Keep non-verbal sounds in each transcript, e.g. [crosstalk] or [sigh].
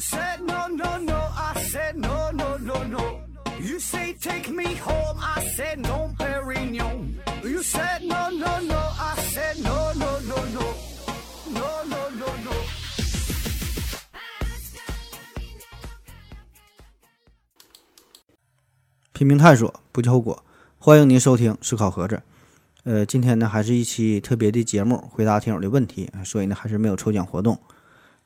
said no no no, I said no no no no. You say take me home, I said no, Perignon. You said no no no, I said no no no no, no no no no. 拼命探索，不计后果。欢迎您收听思考盒子。呃，今天呢还是一期特别的节目，回答听友的问题，所以呢还是没有抽奖活动。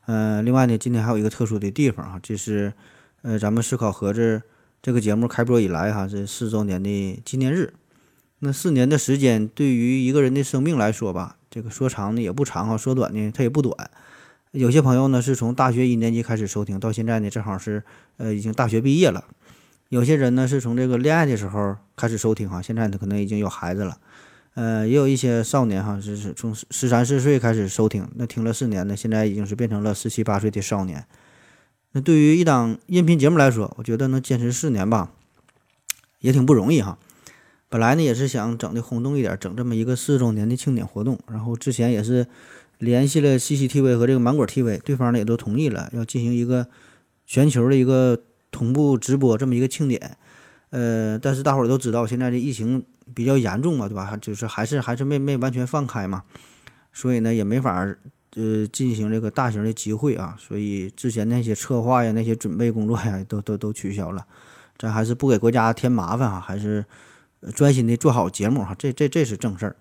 呃，另外呢，今天还有一个特殊的地方哈，就是呃咱们思考盒子这个节目开播以来哈这四周年的纪念日。那四年的时间对于一个人的生命来说吧，这个说长呢也不长哈，说短呢它也不短。有些朋友呢是从大学一年级开始收听，到现在呢正好是呃已经大学毕业了。有些人呢是从这个恋爱的时候开始收听哈，现在呢可能已经有孩子了，呃，也有一些少年哈是是从十三四岁开始收听，那听了四年呢，现在已经是变成了十七八岁的少年。那对于一档音频节目来说，我觉得能坚持四年吧，也挺不容易哈。本来呢也是想整的轰动一点，整这么一个四周年的庆典活动，然后之前也是联系了 CCTV 和这个芒果 TV，对方呢也都同意了，要进行一个全球的一个。同步直播这么一个庆典，呃，但是大伙都知道现在这疫情比较严重嘛，对吧？就是还是还是没没完全放开嘛，所以呢也没法呃进行这个大型的集会啊，所以之前那些策划呀、那些准备工作呀都都都取消了。咱还是不给国家添麻烦啊，还是专心的做好节目哈，这这这是正事儿。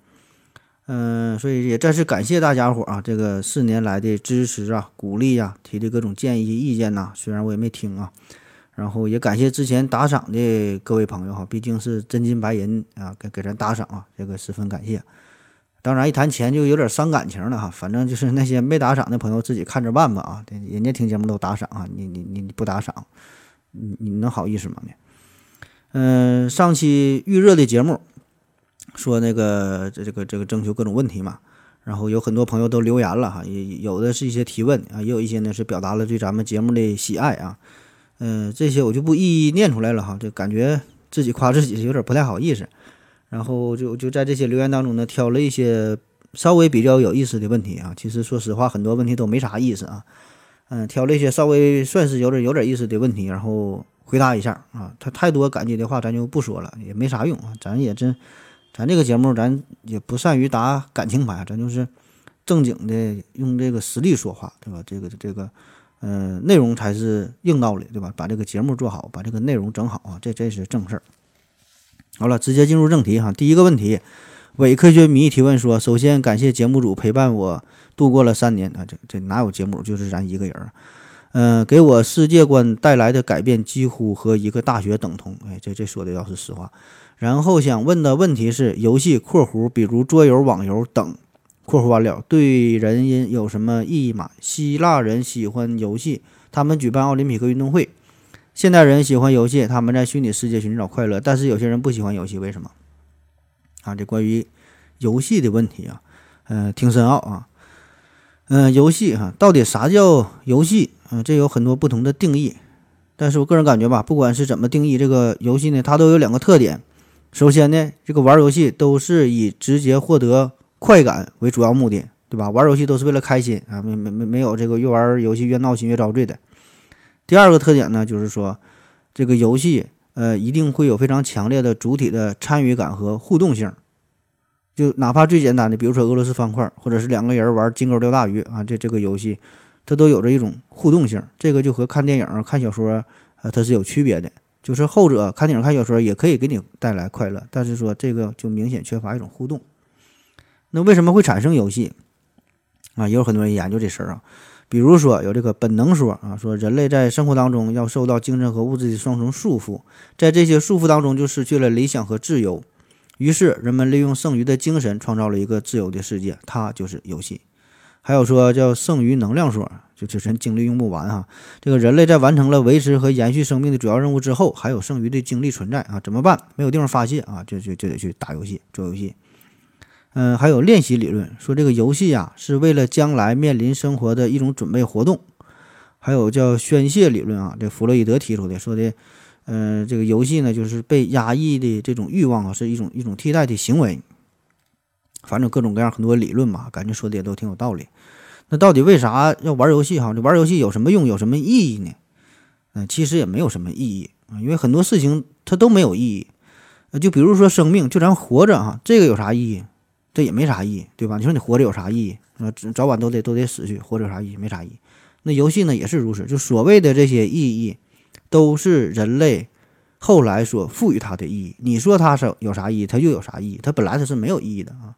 嗯，所以也再次感谢大家伙啊，这个四年来的支持啊、鼓励啊、提的各种建议意见呐，虽然我也没听啊。然后也感谢之前打赏的各位朋友哈，毕竟是真金白银啊，给给咱打赏啊，这个十分感谢。当然一谈钱就有点伤感情了哈，反正就是那些没打赏的朋友自己看着办吧啊，人家听节目都打赏啊，你你你你不打赏，你你能好意思吗你？嗯，上期预热的节目说那个这这个这个征求各种问题嘛，然后有很多朋友都留言了哈，也有的是一些提问啊，也有一些呢是表达了对咱们节目的喜爱啊。嗯，这些我就不一一念出来了哈，就感觉自己夸自己有点不太好意思，然后就就在这些留言当中呢，挑了一些稍微比较有意思的问题啊。其实说实话，很多问题都没啥意思啊。嗯，挑了一些稍微算是有点有点意思的问题，然后回答一下啊。他太多感激的话，咱就不说了，也没啥用啊。咱也真，咱这个节目咱也不善于打感情牌，咱就是正经的用这个实力说话，对吧？这个这个。嗯，内容才是硬道理，对吧？把这个节目做好，把这个内容整好啊，这这是正事儿。好了，直接进入正题哈。第一个问题，伪科学迷提问说：首先感谢节目组陪伴我度过了三年啊，这这哪有节目，就是咱一个人儿。嗯，给我世界观带来的改变几乎和一个大学等同。哎，这这说的要是实话。然后想问的问题是：游戏（括弧比如桌游、网游等）。括弧完了，对人因有什么意义吗？希腊人喜欢游戏，他们举办奥林匹克运动会；现代人喜欢游戏，他们在虚拟世界寻找快乐。但是有些人不喜欢游戏，为什么？啊，这关于游戏的问题啊，嗯，挺深奥啊。嗯，游戏哈，到底啥叫游戏？嗯，这有很多不同的定义。但是我个人感觉吧，不管是怎么定义这个游戏呢，它都有两个特点。首先呢，这个玩游戏都是以直接获得。快感为主要目的，对吧？玩游戏都是为了开心啊，没没没没有这个越玩游戏越闹心越遭罪的。第二个特点呢，就是说这个游戏呃一定会有非常强烈的主体的参与感和互动性，就哪怕最简单的，比如说俄罗斯方块，或者是两个人玩金钩钓大鱼啊，这这个游戏它都有着一种互动性。这个就和看电影、看小说呃它是有区别的，就是后者看电影、看小说也可以给你带来快乐，但是说这个就明显缺乏一种互动。那为什么会产生游戏啊？也有很多人研究这事儿啊。比如说有这个本能说啊，说人类在生活当中要受到精神和物质的双重束缚，在这些束缚当中就失去了理想和自由。于是人们利用剩余的精神创造了一个自由的世界，它就是游戏。还有说叫剩余能量说，就就是精力用不完哈。这个人类在完成了维持和延续生命的主要任务之后，还有剩余的精力存在啊？怎么办？没有地方发泄啊？就就就得去打游戏、做游戏。嗯，还有练习理论说这个游戏啊是为了将来面临生活的一种准备活动，还有叫宣泄理论啊，这弗洛伊德提出的说的，嗯，这个游戏呢就是被压抑的这种欲望啊是一种一种替代的行为，反正各种各样很多理论嘛，感觉说的也都挺有道理。那到底为啥要玩游戏哈？这玩游戏有什么用？有什么意义呢？嗯，其实也没有什么意义啊，因为很多事情它都没有意义。就比如说生命，就咱活着哈，这个有啥意义？这也没啥意义，对吧？你说你活着有啥意义？啊，早晚都得都得死去，活着有啥意义？没啥意义。那游戏呢也是如此，就所谓的这些意义，都是人类后来所赋予它的意义。你说它是有啥意义？它就有啥意义？它本来它是没有意义的啊。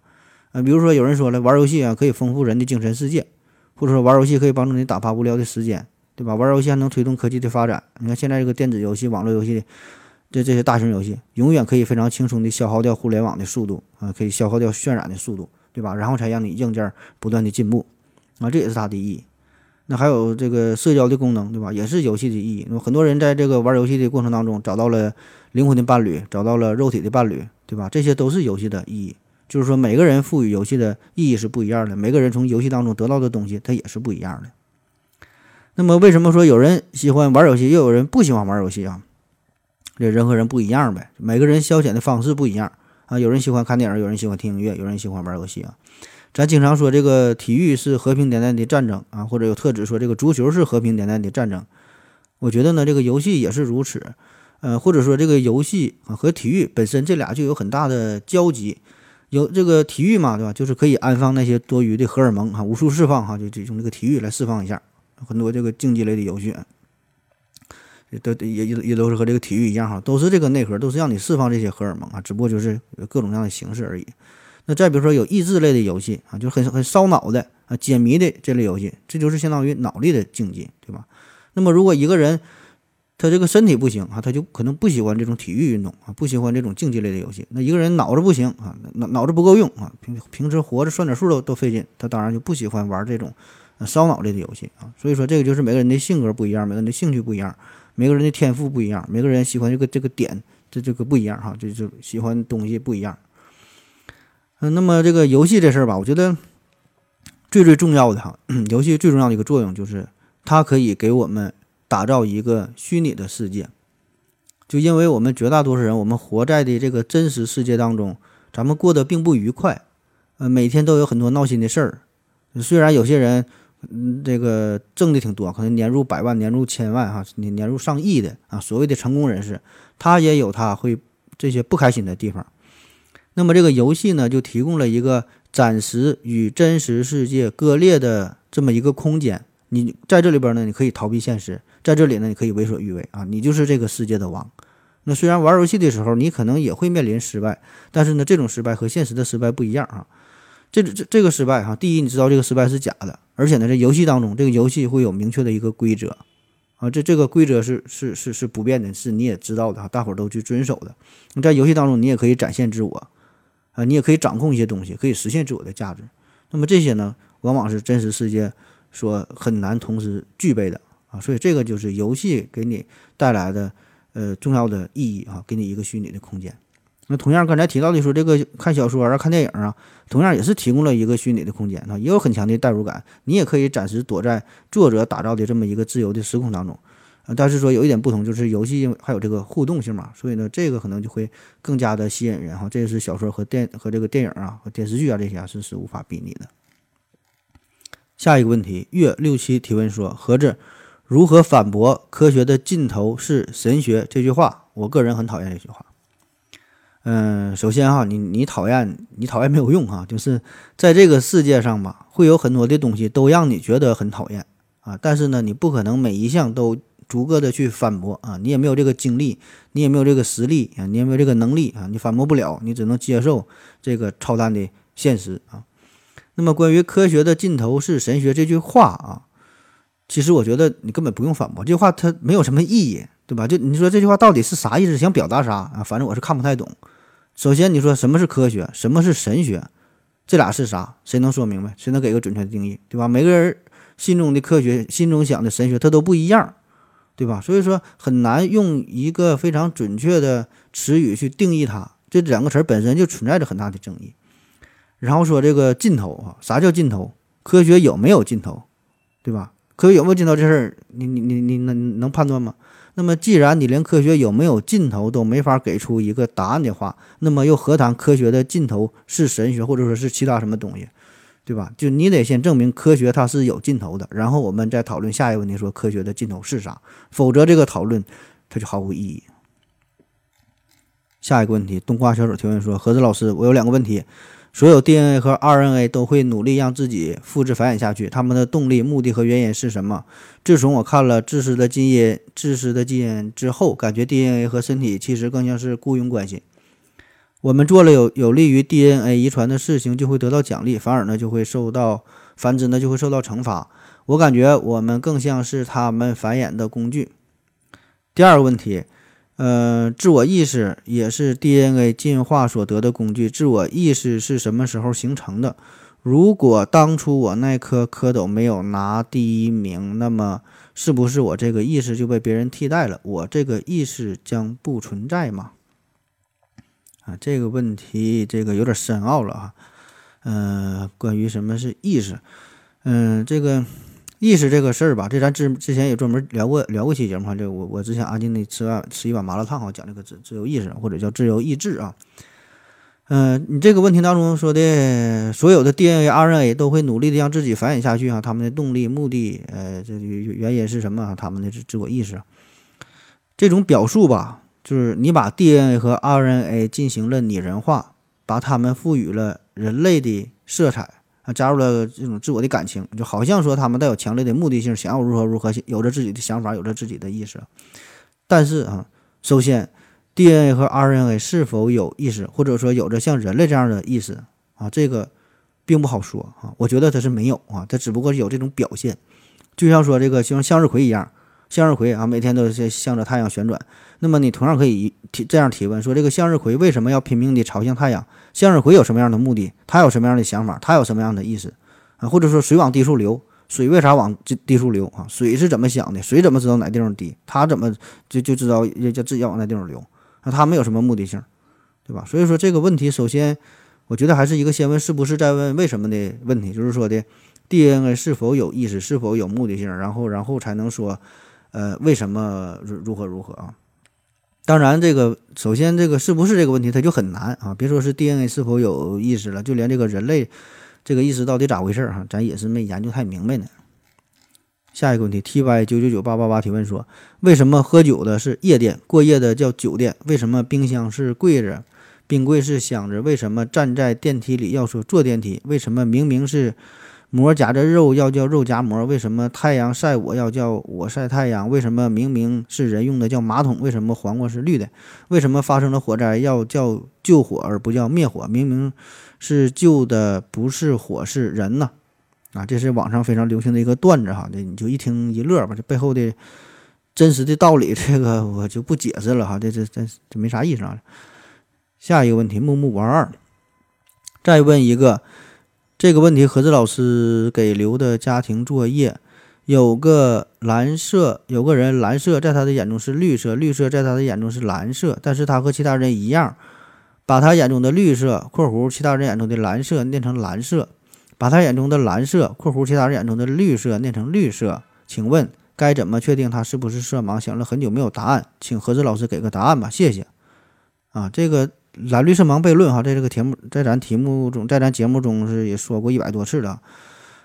啊，比如说有人说了，玩游戏啊可以丰富人的精神世界，或者说玩游戏可以帮助你打发无聊的时间，对吧？玩游戏还能推动科技的发展。你看现在这个电子游戏、网络游戏。这这些大型游戏永远可以非常轻松地消耗掉互联网的速度啊，可以消耗掉渲染的速度，对吧？然后才让你硬件不断的进步啊，这也是它的意义。那还有这个社交的功能，对吧？也是游戏的意义。那么很多人在这个玩游戏的过程当中找到了灵魂的伴侣，找到了肉体的伴侣，对吧？这些都是游戏的意义。就是说，每个人赋予游戏的意义是不一样的，每个人从游戏当中得到的东西它也是不一样的。那么，为什么说有人喜欢玩游戏，又有人不喜欢玩游戏啊？这人和人不一样呗，每个人消遣的方式不一样啊。有人喜欢看电影，有人喜欢听音乐，有人喜欢玩游戏啊。咱经常说这个体育是和平年代的战争啊，或者有特指说这个足球是和平年代的战争。我觉得呢，这个游戏也是如此，呃，或者说这个游戏啊和体育本身这俩就有很大的交集。有这个体育嘛，对吧？就是可以安放那些多余的荷尔蒙啊，无数释放哈，就就用这个体育来释放一下很多这个竞技类的游戏。都也也也都是和这个体育一样哈，都是这个内核，都是让你释放这些荷尔蒙啊，只不过就是各种各样的形式而已。那再比如说有益智类的游戏啊，就很很烧脑的啊，解谜的这类游戏，这就是相当于脑力的竞技，对吧？那么如果一个人他这个身体不行啊，他就可能不喜欢这种体育运动啊，不喜欢这种竞技类的游戏。那一个人脑子不行啊，脑脑子不够用啊，平平时活着算点数都都费劲，他当然就不喜欢玩这种烧脑类的游戏啊。所以说这个就是每个人的性格不一样，每个人的兴趣不一样。每个人的天赋不一样，每个人喜欢这个这个点，这这个不一样哈，就就喜欢东西不一样。嗯，那么这个游戏这事儿吧，我觉得最最重要的哈，[clears throat] 游戏最重要的一个作用就是它可以给我们打造一个虚拟的世界。就因为我们绝大多数人，我们活在的这个真实世界当中，咱们过得并不愉快，呃，每天都有很多闹心的事儿。虽然有些人。嗯，这个挣的挺多，可能年入百万、年入千万，哈，年年入上亿的啊，所谓的成功人士，他也有他会这些不开心的地方。那么这个游戏呢，就提供了一个暂时与真实世界割裂的这么一个空间。你在这里边呢，你可以逃避现实，在这里呢，你可以为所欲为啊，你就是这个世界的王。那虽然玩游戏的时候，你可能也会面临失败，但是呢，这种失败和现实的失败不一样啊。这这这个失败哈，第一，你知道这个失败是假的。而且呢，这游戏当中，这个游戏会有明确的一个规则，啊，这这个规则是是是是不变的，是你也知道的，大伙儿都去遵守的。你在游戏当中，你也可以展现自我，啊，你也可以掌控一些东西，可以实现自我的价值。那么这些呢，往往是真实世界所很难同时具备的啊，所以这个就是游戏给你带来的呃重要的意义啊，给你一个虚拟的空间。那同样，刚才提到的说这个看小说啊、看电影啊，同样也是提供了一个虚拟的空间啊，也有很强的代入感。你也可以暂时躲在作者打造的这么一个自由的时空当中，啊，但是说有一点不同，就是游戏还有这个互动性嘛，所以呢，这个可能就会更加的吸引人哈。这个是小说和电和这个电影啊和电视剧啊这些是是无法比拟的。下一个问题，月六七提问说：盒子如何反驳“科学的尽头是神学”这句话？我个人很讨厌这句话。嗯，首先哈，你你讨厌你讨厌没有用哈，就是在这个世界上吧，会有很多的东西都让你觉得很讨厌啊，但是呢，你不可能每一项都逐个的去反驳啊，你也没有这个精力，你也没有这个实力啊，你也没有这个能力啊，你反驳不了，你只能接受这个操蛋的现实啊。那么关于科学的尽头是神学这句话啊，其实我觉得你根本不用反驳这句话，它没有什么意义，对吧？就你说这句话到底是啥意思，想表达啥啊？反正我是看不太懂。首先，你说什么是科学，什么是神学，这俩是啥？谁能说明白？谁能给个准确的定义？对吧？每个人心中的科学，心中想的神学，它都不一样，对吧？所以说很难用一个非常准确的词语去定义它。这两个词本身就存在着很大的争议。然后说这个尽头啊，啥叫尽头？科学有没有尽头？对吧？科学有没有尽头这事儿，你你你你能能判断吗？那么，既然你连科学有没有尽头都没法给出一个答案的话，那么又何谈科学的尽头是神学或者说是其他什么东西？对吧？就你得先证明科学它是有尽头的，然后我们再讨论下一个问题，说科学的尽头是啥？否则这个讨论它就毫无意义。下一个问题，冬瓜小手提问说：何子老师，我有两个问题。所有 DNA 和 RNA 都会努力让自己复制繁衍下去，他们的动力、目的和原因是什么？自从我看了《自私的基因》《自私的基因》之后，感觉 DNA 和身体其实更像是雇佣关系。我们做了有有利于 DNA 遗传的事情，就会得到奖励，反而呢就会受到繁殖呢就会受到惩罚。我感觉我们更像是他们繁衍的工具。第二个问题。呃，自我意识也是 DNA 进化所得的工具。自我意识是什么时候形成的？如果当初我那颗蝌蚪没有拿第一名，那么是不是我这个意识就被别人替代了？我这个意识将不存在吗？啊，这个问题这个有点深奥了啊。嗯，关于什么是意识？嗯，这个。意识这个事儿吧，这咱之之前也专门聊过聊过期节目哈。这我我之前安静的吃完吃一碗麻辣烫哈，讲这个自自由意识或者叫自由意志啊。嗯，你这个问题当中说的所有的 DNA、RNA 都会努力的让自己繁衍下去哈，他们的动力、目的，呃，这原因是什么？啊他们的自自我意识这种表述吧，就是你把 DNA 和 RNA 进行了拟人化，把它们赋予了人类的色彩。啊，加入了这种自我的感情，就好像说他们带有强烈的目的性，想要如何如何，有着自己的想法，有着自己的意识。但是啊，首先，DNA 和 RNA 是否有意识，或者说有着像人类这样的意识啊，这个并不好说啊。我觉得它是没有啊，它只不过是有这种表现，就像说这个像向日葵一样。向日葵啊，每天都是向着太阳旋转。那么你同样可以提这样提问：说这个向日葵为什么要拼命地朝向太阳？向日葵有什么样的目的？它有什么样的想法？它有什么样的意思？啊，或者说水往低处流，水为啥往低低处流啊？水是怎么想的？水怎么知道哪地方低？它怎么就就知道要自己要往那地方流？那它没有什么目的性，对吧？所以说这个问题，首先我觉得还是一个先问是不是再问为什么的问题，就是说的 DNA 是否有意识，是否有目的性，然后然后才能说。呃，为什么如如何如何啊？当然，这个首先这个是不是这个问题，它就很难啊。别说是 DNA 是否有意识了，就连这个人类这个意识到底咋回事儿哈，咱也是没研究太明白呢。下一个问题，ty 九九九八八八提问说，为什么喝酒的是夜店，过夜的叫酒店？为什么冰箱是柜子，冰柜是箱子？为什么站在电梯里要说坐电梯？为什么明明是？馍夹着肉要叫肉夹馍，为什么太阳晒我要叫我晒太阳？为什么明明是人用的叫马桶？为什么黄瓜是绿的？为什么发生了火灾要叫救火而不叫灭火？明明是救的不是火是人呢？啊，这是网上非常流行的一个段子哈，这你就一听一乐吧。这背后的真实的道理，这个 [laughs] 我就不解释了哈，这这这这没啥意思啊。下一个问题，木木五二二，再问一个。这个问题，何志老师给留的家庭作业，有个蓝色，有个人蓝色在他的眼中是绿色，绿色在他的眼中是蓝色，但是他和其他人一样，把他眼中的绿色（括弧其他人眼中的蓝色）念成蓝色，把他眼中的蓝色（括弧其他人眼中的绿色）念成绿色。请问该怎么确定他是不是色盲？想了很久没有答案，请何志老师给个答案吧，谢谢。啊，这个。蓝绿色盲悖论哈，在这个题目，在咱题目中，在咱节目中是也说过一百多次了。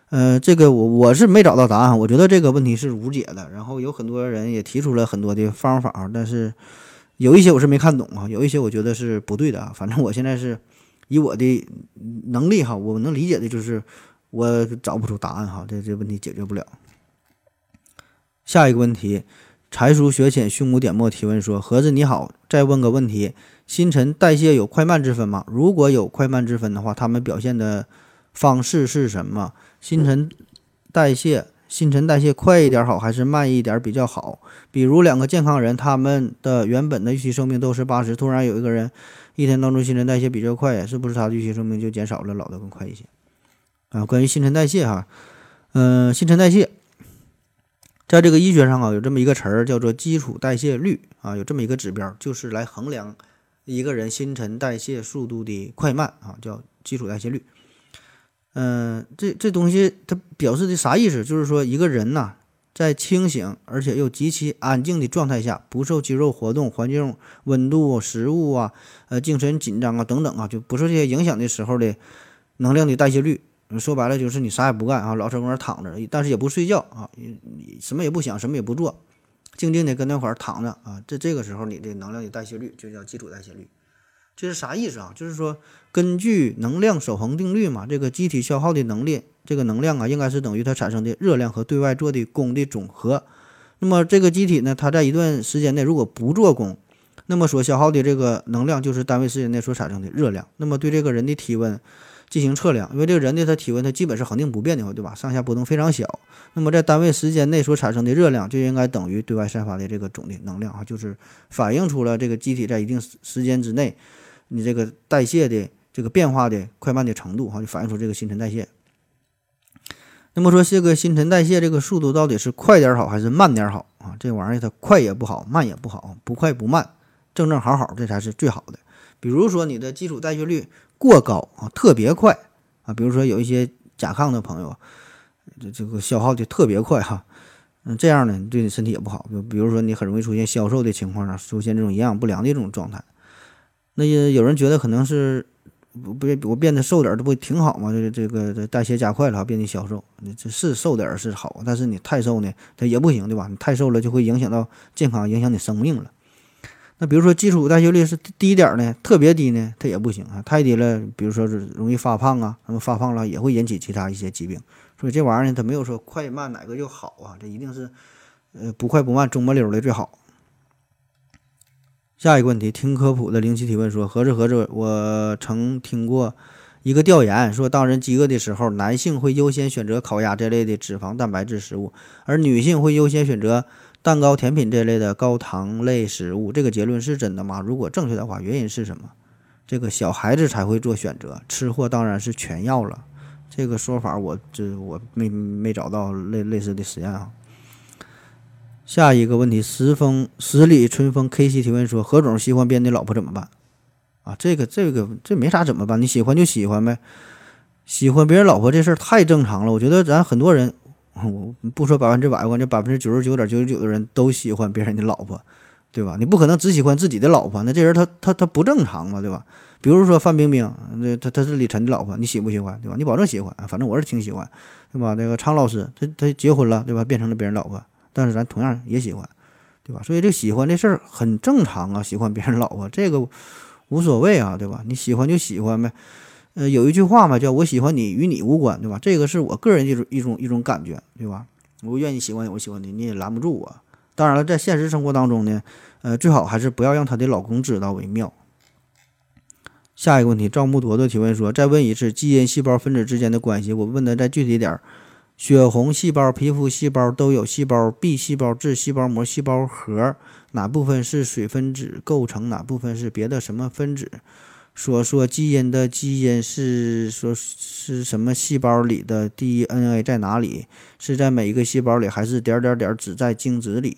呃，这个我我是没找到答案，我觉得这个问题是无解的。然后有很多人也提出了很多的方法，但是有一些我是没看懂啊，有一些我觉得是不对的啊。反正我现在是以我的能力哈，我能理解的就是我找不出答案哈，这这问题解决不了。下一个问题，才疏学浅，胸无点墨提问说：盒子你好，再问个问题。新陈代谢有快慢之分吗？如果有快慢之分的话，他们表现的方式是什么？新陈代谢，新陈代谢快一点好，还是慢一点比较好？比如两个健康人，他们的原本的预期寿命都是八十，突然有一个人一天当中新陈代谢比较快，是不是他的预期寿命就减少了，老得更快一些？啊，关于新陈代谢哈，嗯，新陈代谢，在这个医学上啊，有这么一个词儿叫做基础代谢率啊，有这么一个指标，就是来衡量。一个人新陈代谢速度的快慢啊，叫基础代谢率。嗯，这这东西它表示的啥意思？就是说一个人呐，在清醒而且又极其安静的状态下，不受肌肉活动、环境温度、食物啊、呃精神紧张啊等等啊，就不受这些影响的时候的能量的代谢率说白了就是你啥也不干啊，老在那躺着，但是也不睡觉啊，你什么也不想，什么也不做，静静的跟那块儿躺着啊，这这个时候你的能量的代谢率就叫基础代谢率。这是啥意思啊？就是说，根据能量守恒定律嘛，这个机体消耗的能力，这个能量啊，应该是等于它产生的热量和对外做的功的总和。那么这个机体呢，它在一段时间内如果不做功，那么所消耗的这个能量就是单位时间内所产生的热量。那么对这个人的体温进行测量，因为这个人的他体温它基本是恒定不变的话，对吧？上下波动非常小。那么在单位时间内所产生的热量就应该等于对外散发的这个总的能量啊，就是反映出了这个机体在一定时间之内。你这个代谢的这个变化的快慢的程度，哈，就反映出这个新陈代谢。那么说，这个新陈代谢这个速度到底是快点好还是慢点好啊？这玩意儿它快也不好，慢也不好，不快不慢，正正好好，这才是最好的。比如说你的基础代谢率过高啊，特别快啊，比如说有一些甲亢的朋友，这这个消耗的特别快哈，嗯，这样呢对你身体也不好。就比如说你很容易出现消瘦的情况啊，出现这种营养不良的这种状态。那也有人觉得可能是不不我变得瘦点儿，这不挺好吗？这这个代谢加快了，变得消瘦。你这是瘦点儿是好，但是你太瘦呢，它也不行，对吧？你太瘦了就会影响到健康，影响你生命了。那比如说基础代谢率是低点儿呢，特别低呢，它也不行啊。太低了，比如说是容易发胖啊，那么发胖了也会引起其他一些疾病。所以这玩意儿呢，它没有说快慢哪个就好啊，这一定是呃不快不慢，中不溜的最好。下一个问题，听科普的灵奇提问说：合着合着，我曾听过一个调研，说当人饥饿的时候，男性会优先选择烤鸭这类的脂肪蛋白质食物，而女性会优先选择蛋糕、甜品这类的高糖类食物。这个结论是真的吗？如果正确的话，原因是什么？这个小孩子才会做选择，吃货当然是全要了。这个说法我这我没没找到类类似的实验啊。下一个问题，十风十里春风 K C 提问说：何总喜欢别人的老婆怎么办？啊，这个这个这没啥怎么办？你喜欢就喜欢呗，喜欢别人老婆这事儿太正常了。我觉得咱很多人，我不说百分之百，我这百分之九十九点九九九的人都喜欢别人的老婆，对吧？你不可能只喜欢自己的老婆，那这人他他他不正常嘛，对吧？比如说范冰冰，那他他是李晨的老婆，你喜不喜欢？对吧？你保证喜欢，反正我是挺喜欢，对吧？那个常老师，他他结婚了，对吧？变成了别人老婆。但是咱同样也喜欢，对吧？所以这喜欢这事儿很正常啊，喜欢别人老婆这个无所谓啊，对吧？你喜欢就喜欢呗。呃，有一句话嘛，叫我喜欢你与你无关，对吧？这个是我个人一种一种一种感觉，对吧？我愿意喜欢你，我喜欢你，你也拦不住我。当然了，在现实生活当中呢，呃，最好还是不要让她的老公知道为妙。下一个问题，赵木铎的提问说：再问一次，基因、细胞、分子之间的关系，我问的再具体点儿。血红细胞、皮肤细胞都有细胞壁、细胞质、细胞膜、细胞核，哪部分是水分子构成？哪部分是别的什么分子？说说基因的基因是说是什么细胞里的 DNA 在哪里？是在每一个细胞里，还是点点点只在精子里？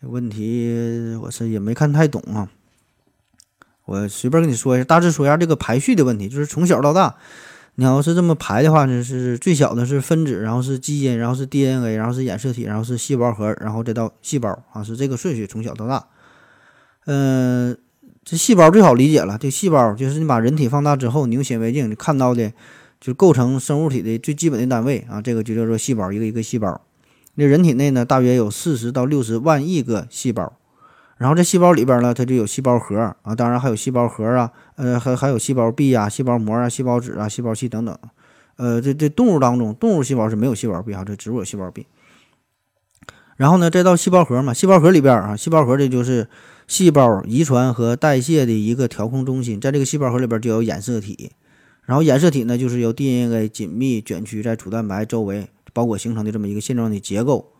这问题我是也没看太懂啊。我随便跟你说一下，大致说一下这个排序的问题，就是从小到大。你要是这么排的话呢，是最小的是分子，然后是基因，然后是 DNA，然后是染色体，然后是细胞核，然后再到细胞啊，是这个顺序从小到大。嗯，这细胞最好理解了，这细胞就是你把人体放大之后，你用显微镜你看到的，就构成生物体的最基本的单位啊，这个就叫做细胞，一个一个细胞。那人体内呢，大约有四十到六十万亿个细胞。然后这细胞里边呢，它就有细胞核啊，当然还有细胞核啊，呃，还还有细胞壁啊、细胞膜啊、细胞质啊、细胞器等等。呃，这这动物当中，动物细胞是没有细胞壁啊，这植物有细胞壁。然后呢，再到细胞核嘛，细胞核里边啊，细胞核这就是细胞遗传和代谢的一个调控中心，在这个细胞核里边就有染色体，然后染色体呢就是由 DNA 紧密卷曲在主蛋白周围包裹形成的这么一个线状的结构。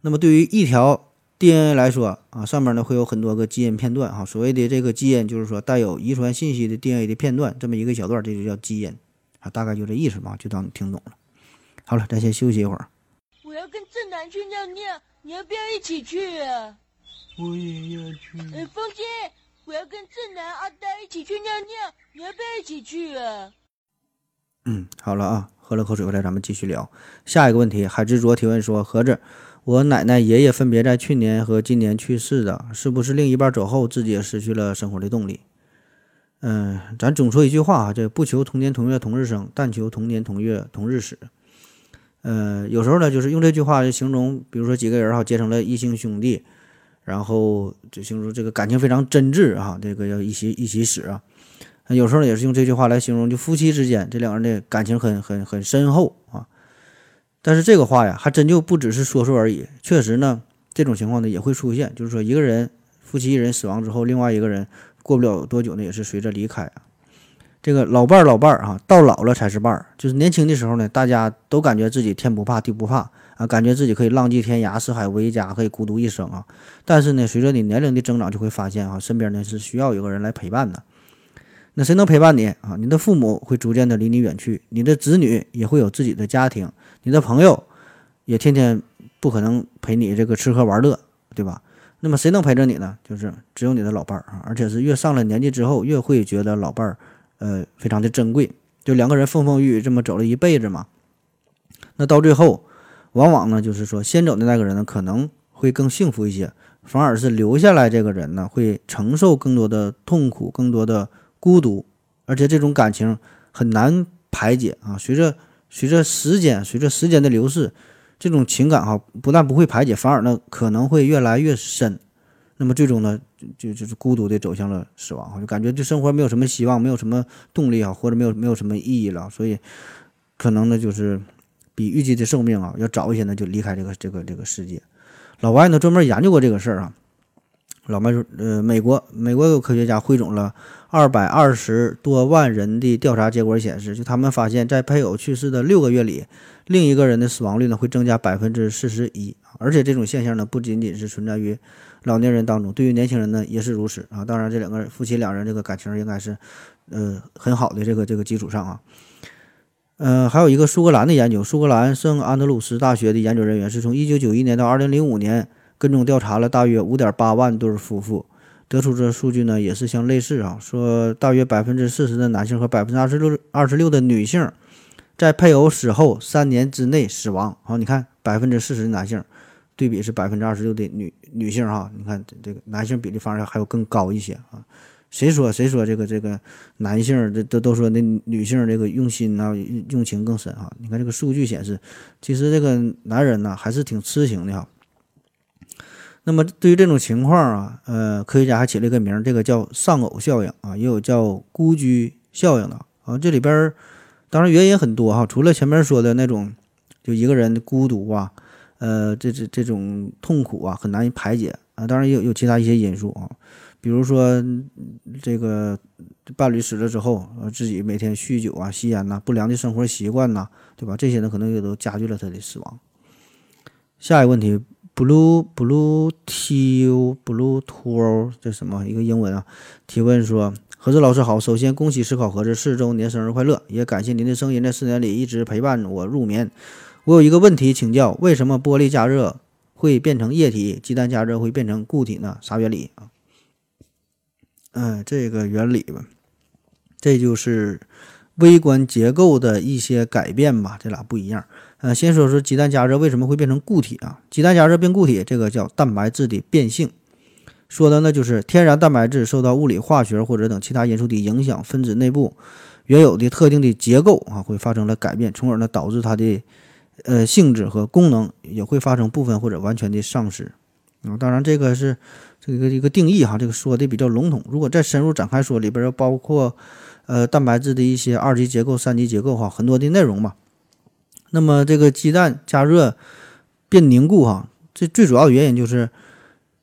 那么对于一条 DNA 来说啊，上面呢会有很多个基因片段哈。所谓的这个基因，就是说带有遗传信息的 DNA 的片段，这么一个小段，这就叫基因啊。大概就这意思吧，就当你听懂了。好了，咱先休息一会儿。我要跟正南去尿尿，你要不要一起去啊？我也要去。呃，风姐，我要跟正南、阿呆一起去尿尿，你要不要一起去啊？嗯，好了啊，喝了口水回来，咱们继续聊下一个问题。海之卓提问说：盒子。我奶奶、爷爷分别在去年和今年去世的，是不是另一半走后，自己也失去了生活的动力？嗯，咱总说一句话啊，这不求同年同月同日生，但求同年同月同日死。呃，有时候呢，就是用这句话形容，比如说几个人哈结成了异姓兄弟，然后就形容这个感情非常真挚啊，这个要一起一起死啊。有时候也是用这句话来形容，就夫妻之间这两个人的感情很很很深厚啊。但是这个话呀，还真就不只是说说而已，确实呢，这种情况呢也会出现，就是说一个人夫妻一人死亡之后，另外一个人过不了多久呢，也是随着离开啊。这个老伴儿老伴儿啊，到老了才是伴儿。就是年轻的时候呢，大家都感觉自己天不怕地不怕啊，感觉自己可以浪迹天涯、四海为家，可以孤独一生啊。但是呢，随着你年龄的增长，就会发现啊，身边呢是需要有个人来陪伴的。那谁能陪伴你啊？你的父母会逐渐的离你远去，你的子女也会有自己的家庭，你的朋友也天天不可能陪你这个吃喝玩乐，对吧？那么谁能陪着你呢？就是只有你的老伴儿啊，而且是越上了年纪之后，越会觉得老伴儿。呃，非常的珍贵，就两个人风风雨雨这么走了一辈子嘛，那到最后，往往呢，就是说先走的那个人呢，可能会更幸福一些，反而是留下来这个人呢，会承受更多的痛苦，更多的孤独，而且这种感情很难排解啊。随着随着时间，随着时间的流逝，这种情感哈，不但不会排解，反而呢，可能会越来越深。那么最终呢，就就是孤独的走向了死亡，就感觉对生活没有什么希望，没有什么动力啊，或者没有没有什么意义了，所以可能呢就是比预计的寿命啊要早一些呢就离开这个这个这个世界。老外呢专门研究过这个事儿啊，老外说，呃，美国美国有科学家汇总了二百二十多万人的调查结果显示，就他们发现，在配偶去世的六个月里，另一个人的死亡率呢会增加百分之四十一，而且这种现象呢不仅仅是存在于老年人当中，对于年轻人呢也是如此啊。当然，这两个夫妻两人这个感情应该是，呃，很好的这个这个基础上啊。呃，还有一个苏格兰的研究，苏格兰圣安德鲁斯大学的研究人员是从1991年到2005年跟踪调查了大约5.8万对夫妇，得出这数据呢也是相类似啊，说大约百分之四十的男性和百分之二十六二十六的女性，在配偶死后三年之内死亡。好，你看百分之四十的男性。对比是百分之二十六的女女性哈，你看这个男性比例反而还有更高一些啊。谁说谁说这个这个男性这都都说那女性这个用心呐用情更深啊。你看这个数据显示，其实这个男人呢还是挺痴情的哈。那么对于这种情况啊，呃，科学家还起了一个名，这个叫丧偶效应啊，也有叫孤居效应的啊。这里边当然原因很多哈，除了前面说的那种就一个人的孤独啊。呃，这这这种痛苦啊，很难以排解啊。当然也有有其他一些因素啊，比如说这个伴侣死了之后，呃，自己每天酗酒啊、吸烟呐、不良的生活习惯呐，对吧？这些呢，可能也都加剧了他的死亡。下一个问题，blue blue t u blue tour 这什么一个英文啊？提问说：何子老师好，首先恭喜思考盒子四周年生日快乐，也感谢您的声音在四年里一直陪伴我入眠。我有一个问题请教：为什么玻璃加热会变成液体，鸡蛋加热会变成固体呢？啥原理啊？嗯，这个原理吧，这就是微观结构的一些改变吧。这俩不一样。呃，先说说鸡蛋加热为什么会变成固体啊？鸡蛋加热变固体，这个叫蛋白质的变性。说的呢就是天然蛋白质受到物理、化学或者等其他因素的影响，分子内部原有的特定的结构啊会发生了改变，从而呢导致它的。呃，性质和功能也会发生部分或者完全的丧失啊。当然，这个是这个一个定义哈，这个说的比较笼统。如果再深入展开说，里边要包括呃蛋白质的一些二级结构、三级结构哈，很多的内容嘛。那么这个鸡蛋加热变凝固哈，这最主要的原因就是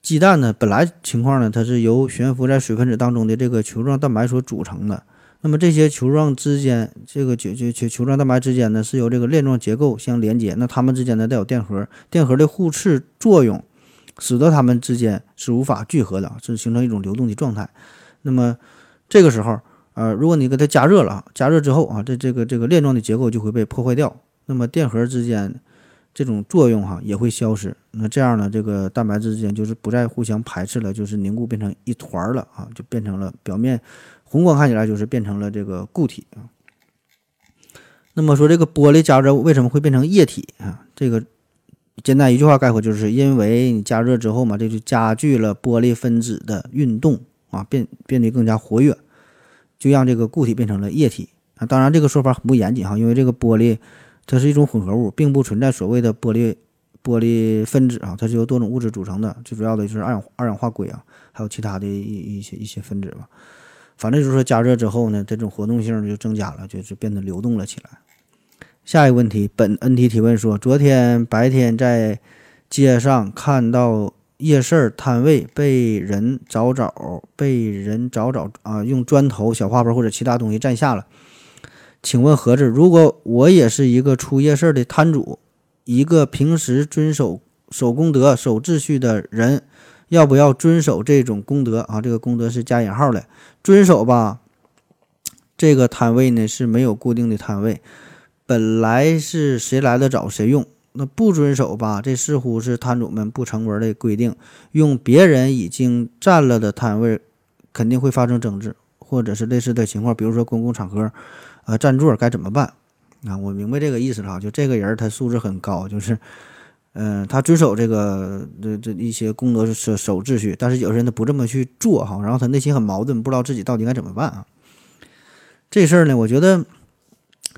鸡蛋呢本来情况呢，它是由悬浮在水分子当中的这个球状蛋白所组成的。那么这些球状之间，这个球球球球状蛋白之间呢，是由这个链状结构相连接。那它们之间呢带有电荷，电荷的互斥作用，使得它们之间是无法聚合的，是形成一种流动的状态。那么这个时候，呃，如果你给它加热了，加热之后啊，这这个这个链状的结构就会被破坏掉。那么电荷之间这种作用哈也会消失。那这样呢，这个蛋白质之间就是不再互相排斥了，就是凝固变成一团了啊，就变成了表面。宏观看起来就是变成了这个固体啊。那么说这个玻璃加热为什么会变成液体啊？这个简单一句话概括，就是因为你加热之后嘛，这就加剧了玻璃分子的运动啊，变变得更加活跃。就让这个固体变成了液体啊。当然，这个说法很不严谨哈，因为这个玻璃它是一种混合物，并不存在所谓的玻璃玻璃分子啊，它是由多种物质组成的，最主要的就是二氧二氧化硅啊，还有其他的一一些一些分子吧。反正就是说加热之后呢，这种活动性就增加了，就是变得流动了起来。下一个问题，本 NT 提问说，昨天白天在街上看到。夜市摊位被人早早被人早早啊用砖头、小花盆或者其他东西占下了。请问何子，如果我也是一个出夜市的摊主，一个平时遵守守公德、守秩序的人，要不要遵守这种公德啊？这个公德是加引号的，遵守吧。这个摊位呢是没有固定的摊位，本来是谁来的早谁用。那不遵守吧？这似乎是摊主们不成文的规定。用别人已经占了的摊位，肯定会发生争执，或者是类似的情况。比如说公共场合，呃，占座该怎么办？啊，我明白这个意思了哈。就这个人他素质很高，就是，嗯，他遵守这个这这一些公德守守秩序，但是有些人他不这么去做哈，然后他内心很矛盾，不知道自己到底该怎么办啊。这事儿呢，我觉得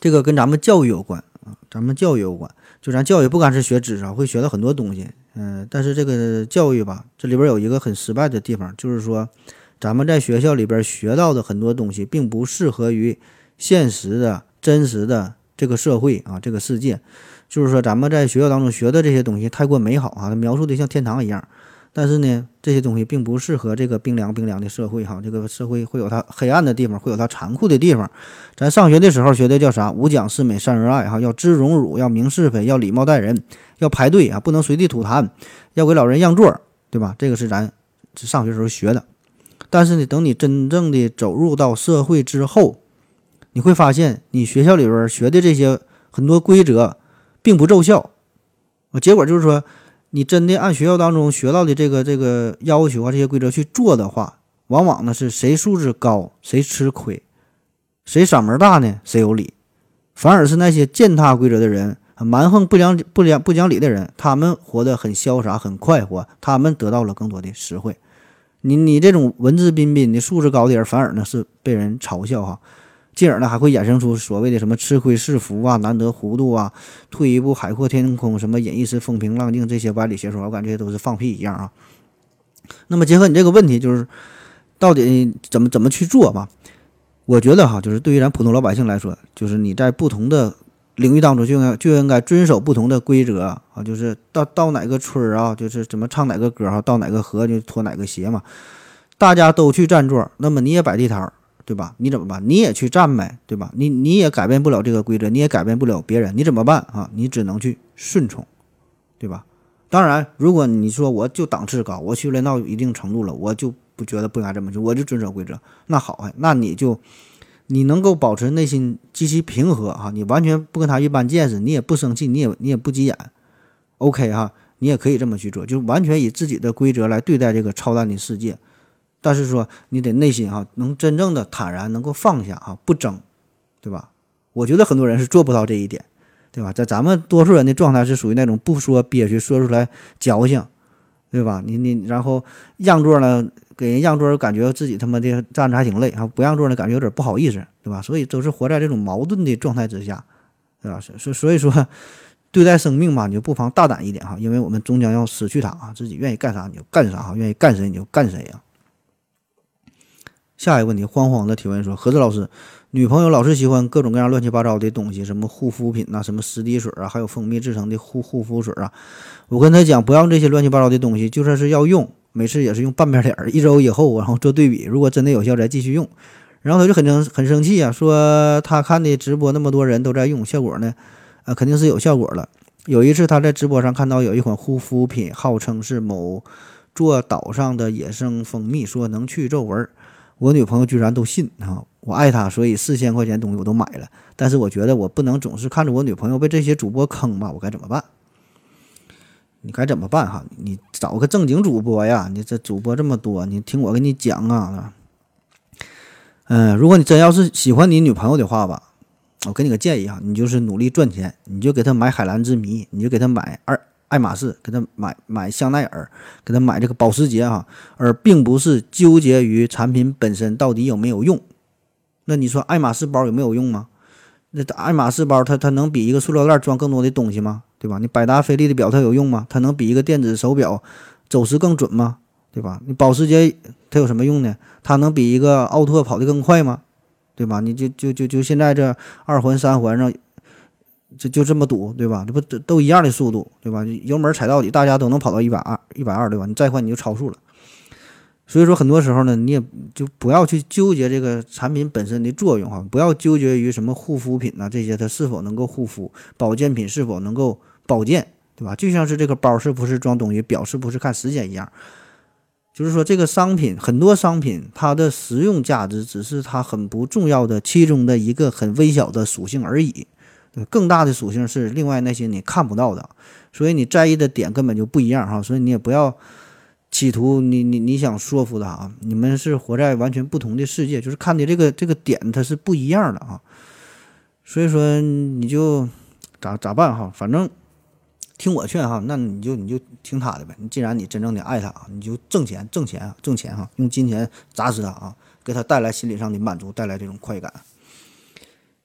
这个跟咱们教育有关啊，咱们教育有关。就咱教育不光是学知识，会学到很多东西，嗯，但是这个教育吧，这里边有一个很失败的地方，就是说，咱们在学校里边学到的很多东西，并不适合于现实的真实的这个社会啊，这个世界，就是说，咱们在学校当中学的这些东西太过美好啊，描述的像天堂一样。但是呢，这些东西并不适合这个冰凉冰凉的社会哈。这个社会会有它黑暗的地方，会有它残酷的地方。咱上学的时候学的叫啥？五讲四美三仁爱哈，要知荣辱，要明是非，要礼貌待人，要排队啊，不能随地吐痰，要给老人让座，对吧？这个是咱上学时候学的。但是呢，等你真正的走入到社会之后，你会发现你学校里边学的这些很多规则并不奏效啊。结果就是说。你真的按学校当中学到的这个这个要求啊，这些规则去做的话，往往呢是谁素质高谁吃亏，谁嗓门大呢谁有理，反而是那些践踏规则的人、蛮横不讲不讲不讲理的人，他们活得很潇洒很快活，他们得到了更多的实惠。你你这种文质彬彬的素质高的人，反而呢是被人嘲笑哈。进而呢，还会衍生出所谓的什么吃亏是福啊、难得糊涂啊、退一步海阔天空、什么忍一时风平浪静这些歪理邪说，我感觉都是放屁一样啊。那么结合你这个问题，就是到底怎么怎么去做吧？我觉得哈，就是对于咱普通老百姓来说，就是你在不同的领域当中就应该就应该遵守不同的规则啊，就是到到哪个村儿啊，就是怎么唱哪个歌哈，到哪个河就脱哪个鞋嘛，大家都去占座，那么你也摆地摊儿。对吧？你怎么办？你也去站呗，对吧？你你也改变不了这个规则，你也改变不了别人，你怎么办啊？你只能去顺从，对吧？当然，如果你说我就档次高，我训练到一定程度了，我就不觉得不应该这么做，我就遵守规则，那好啊，那你就你能够保持内心极其平和哈，你完全不跟他一般见识，你也不生气，你也你也不急眼，OK 哈，你也可以这么去做，就完全以自己的规则来对待这个超大的世界。但是说你得内心哈能真正的坦然，能够放下哈不争，对吧？我觉得很多人是做不到这一点，对吧？在咱们多数人的状态是属于那种不说憋屈，说出来矫情，对吧？你你然后让座呢，给人让座感觉自己他妈的站着还挺累啊，不让座呢感觉有点不好意思，对吧？所以都是活在这种矛盾的状态之下，对吧？所所以说对待生命嘛，你就不妨大胆一点哈，因为我们终将要失去它啊，自己愿意干啥你就干啥哈，愿意干谁你就干谁呀。下一个问题，慌慌的提问说：“何子老师，女朋友老是喜欢各种各样乱七八糟的东西，什么护肤品呐，什么湿滴水啊，还有蜂蜜制成的护护肤水啊。我跟她讲，不要这些乱七八糟的东西，就算是要用，每次也是用半边脸儿，一周以后，然后做对比，如果真的有效，再继续用。然后她就很生很生气啊，说她看的直播那么多人都在用，效果呢，啊，肯定是有效果了。有一次她在直播上看到有一款护肤品，号称是某座岛上的野生蜂蜜，说能去皱纹。”我女朋友居然都信啊！我爱她，所以四千块钱东西我都买了。但是我觉得我不能总是看着我女朋友被这些主播坑吧？我该怎么办？你该怎么办哈？你找个正经主播呀！你这主播这么多，你听我跟你讲啊。嗯，如果你真要是喜欢你女朋友的话吧，我给你个建议哈，你就是努力赚钱，你就给她买海蓝之谜，你就给她买二。爱马仕给他买买香奈儿，给他买这个保时捷哈，而并不是纠结于产品本身到底有没有用那你说爱马仕包有没有用吗？那爱马仕包它它能比一个塑料袋装更多的东西吗？对吧？你百达翡丽的表它有用吗？它能比一个电子手表走时更准吗？对吧？你保时捷它有什么用呢？它能比一个奥拓跑得更快吗？对吧？你就就就就现在这二环三环上，就就这么堵，对吧？这不都都一样的速度，对吧？油门踩到底，大家都能跑到一百二，一百二，对吧？你再快你就超速了。所以说，很多时候呢，你也就不要去纠结这个产品本身的作用哈，不要纠结于什么护肤品呐这些它是否能够护肤，保健品是否能够保健，对吧？就像是这个包是不是装东西，表是不是看时间一样。就是说，这个商品很多商品，它的实用价值只是它很不重要的其中的一个很微小的属性而已，更大的属性是另外那些你看不到的，所以你在意的点根本就不一样哈，所以你也不要企图你你你想说服他啊，你们是活在完全不同的世界，就是看的这个这个点它是不一样的啊，所以说你就咋咋办哈，反正。听我劝哈，那你就你就听他的呗。你既然你真正的爱他，你就挣钱挣钱，挣钱哈，用金钱砸死他啊，给他带来心理上的满足，带来这种快感。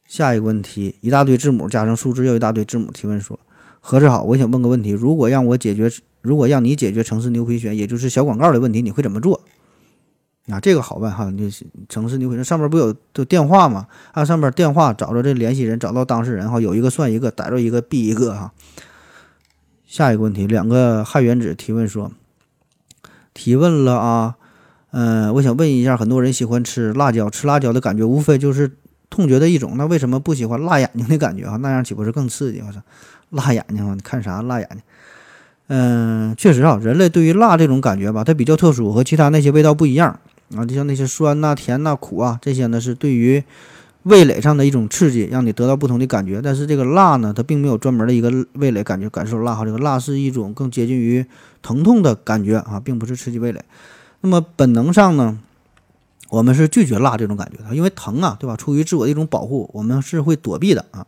下一个问题，一大堆字母加上数字又一大堆字母提问说：何志好，我想问个问题，如果让我解决，如果让你解决城市牛皮癣，也就是小广告的问题，你会怎么做？啊，这个好办哈，你城市牛皮癣上面不有都电话吗？按上面电话找着这联系人，找到当事人哈，有一个算一个，逮着一个毙一个哈。下一个问题，两个汉原子提问说：“提问了啊，嗯，我想问一下，很多人喜欢吃辣椒，吃辣椒的感觉无非就是痛觉的一种，那为什么不喜欢辣眼睛的感觉啊？那样岂不是更刺激？我操，辣眼睛啊！你看啥辣眼睛？嗯，确实啊，人类对于辣这种感觉吧，它比较特殊，和其他那些味道不一样啊。就像那些酸呐、甜呐、苦啊这些呢，是对于。”味蕾上的一种刺激，让你得到不同的感觉。但是这个辣呢，它并没有专门的一个味蕾感觉感受辣哈。这个辣是一种更接近于疼痛的感觉啊，并不是刺激味蕾。那么本能上呢，我们是拒绝辣这种感觉的，因为疼啊，对吧？出于自我的一种保护，我们是会躲避的啊。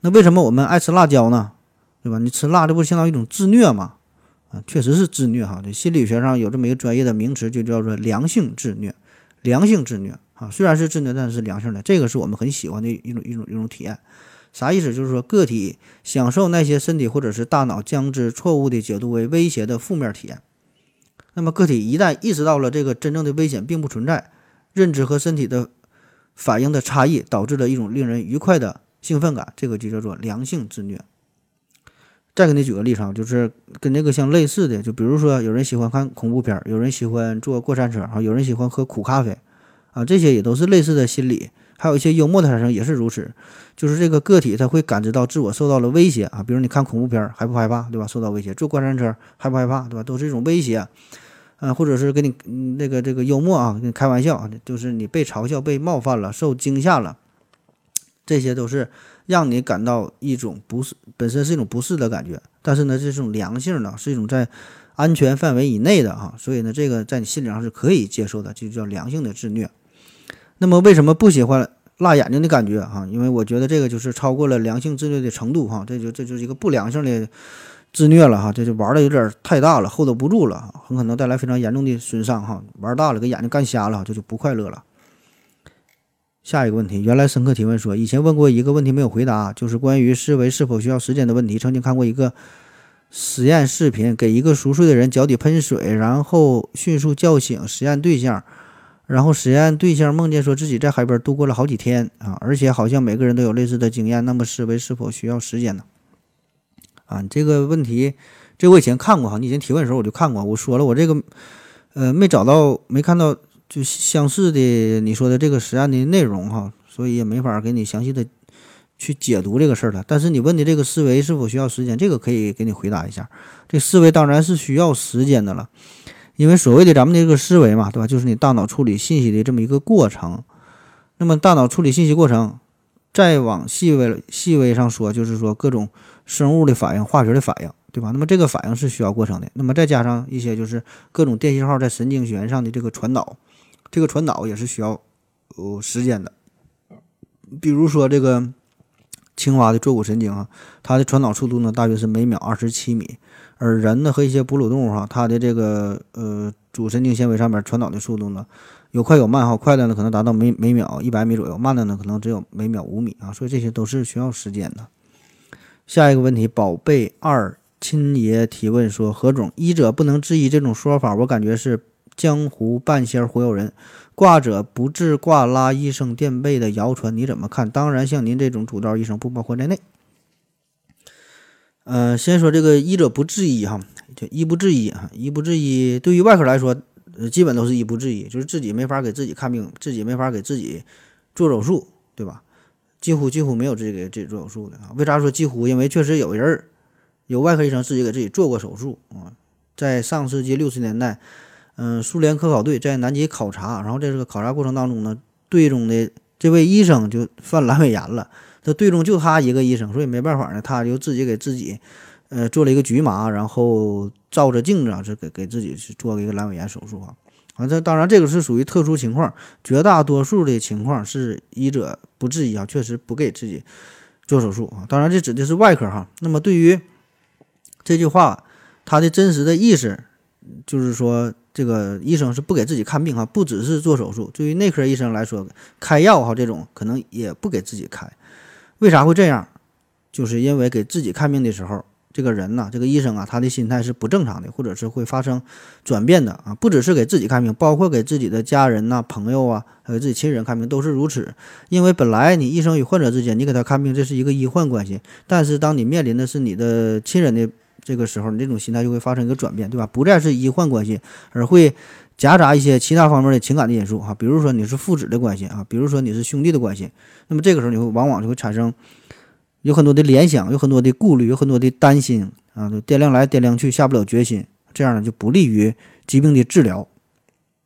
那为什么我们爱吃辣椒呢？对吧？你吃辣，这不是相当于一种自虐吗？啊，确实是自虐哈。这心理学上有这么一个专业的名词，就叫做良性自虐，良性自虐。啊，虽然是自虐，但是是良性的，这个是我们很喜欢的一种一种一种体验。啥意思？就是说个体享受那些身体或者是大脑将之错误的解读为威胁的负面体验。那么个体一旦意识到了这个真正的危险并不存在，认知和身体的反应的差异导致了一种令人愉快的兴奋感，这个就叫做良性自虐。再给你举个例子啊，就是跟这个相类似的，就比如说有人喜欢看恐怖片，有人喜欢坐过山车，啊，有人喜欢喝苦咖啡。啊，这些也都是类似的心理，还有一些幽默的产生也是如此，就是这个个体他会感知到自我受到了威胁啊，比如你看恐怖片害不害怕，对吧？受到威胁，坐过山车害不害怕，对吧？都是一种威胁，啊，或者是给你那个这个幽默啊，跟你开玩笑啊，就是你被嘲笑、被冒犯了、受惊吓了，这些都是让你感到一种不适，本身是一种不适的感觉，但是呢，这种良性的，是一种在。安全范围以内的哈，所以呢，这个在你心理上是可以接受的，就叫良性的自虐。那么为什么不喜欢辣眼睛的感觉啊？因为我觉得这个就是超过了良性自虐的程度哈，这就这就是一个不良性的自虐了哈，这就玩的有点太大了，hold 不住了，很可能带来非常严重的损伤哈。玩大了，给眼睛干瞎了，这就不快乐了。下一个问题，原来深刻提问说，以前问过一个问题没有回答，就是关于思维是否需要时间的问题。曾经看过一个。实验视频：给一个熟睡的人脚底喷水，然后迅速叫醒实验对象，然后实验对象梦见说自己在海边度过了好几天啊，而且好像每个人都有类似的经验。那么思维是否需要时间呢？啊，这个问题，这我以前看过哈，你以前提问的时候我就看过，我说了我这个呃没找到没看到就相似的你说的这个实验的内容哈，所以也没法给你详细的。去解读这个事儿了，但是你问的这个思维是否需要时间，这个可以给你回答一下。这思维当然是需要时间的了，因为所谓的咱们的这个思维嘛，对吧？就是你大脑处理信息的这么一个过程。那么大脑处理信息过程，再往细微细微上说，就是说各种生物的反应、化学的反应，对吧？那么这个反应是需要过程的。那么再加上一些就是各种电信号在神经元上的这个传导，这个传导也是需要呃时间的。比如说这个。青蛙的坐骨神经啊，它的传导速度呢大约是每秒二十七米，而人呢和一些哺乳动物哈，它的这个呃主神经纤维上面传导的速度呢有快有慢哈，快的呢可能达到每每秒一百米左右，慢的呢可能只有每秒五米啊，所以这些都是需要时间的。下一个问题，宝贝二亲爷提问说：何总，医者不能质疑这种说法，我感觉是江湖半仙忽悠人。挂者不治挂拉医生垫背的谣传，你怎么看？当然，像您这种主刀医生不包括在内。呃，先说这个医者不治医哈，就医不治医啊，医不治医。对于外科来说，基本都是医不治医，就是自己没法给自己看病，自己没法给自己做手术，对吧？几乎几乎没有自己给自己做手术的啊。为啥说几乎？因为确实有人儿有外科医生自己给自己做过手术啊。在上世纪六十年代，嗯，苏联科考队在南极考察，然后在这个考察过程当中呢，队中的这位医生就犯阑尾炎了。这队中就他一个医生，所以没办法呢，他就自己给自己，呃，做了一个局麻，然后照着镜子啊，是给给自己去做了一个阑尾炎手术啊。啊，这当然这个是属于特殊情况，绝大多数的情况是医者不治医啊，确实不给自己做手术啊。当然这指的是外科哈。那么对于这句话，它的真实的意思就是说，这个医生是不给自己看病哈，不只是做手术。对于内科医生来说，开药哈这种可能也不给自己开。为啥会这样？就是因为给自己看病的时候，这个人呐，这个医生啊，他的心态是不正常的，或者是会发生转变的啊。不只是给自己看病，包括给自己的家人呐、朋友啊，还有自己亲人看病都是如此。因为本来你医生与患者之间，你给他看病，这是一个医患关系。但是当你面临的是你的亲人的这个时候，你这种心态就会发生一个转变，对吧？不再是医患关系，而会夹杂一些其他方面的情感的因素哈。比如说你是父子的关系啊，比如说你是兄弟的关系。那么这个时候，你会往往就会产生有很多的联想，有很多的顾虑，有很多的担心啊，就掂量来掂量去，下不了决心，这样呢就不利于疾病的治疗。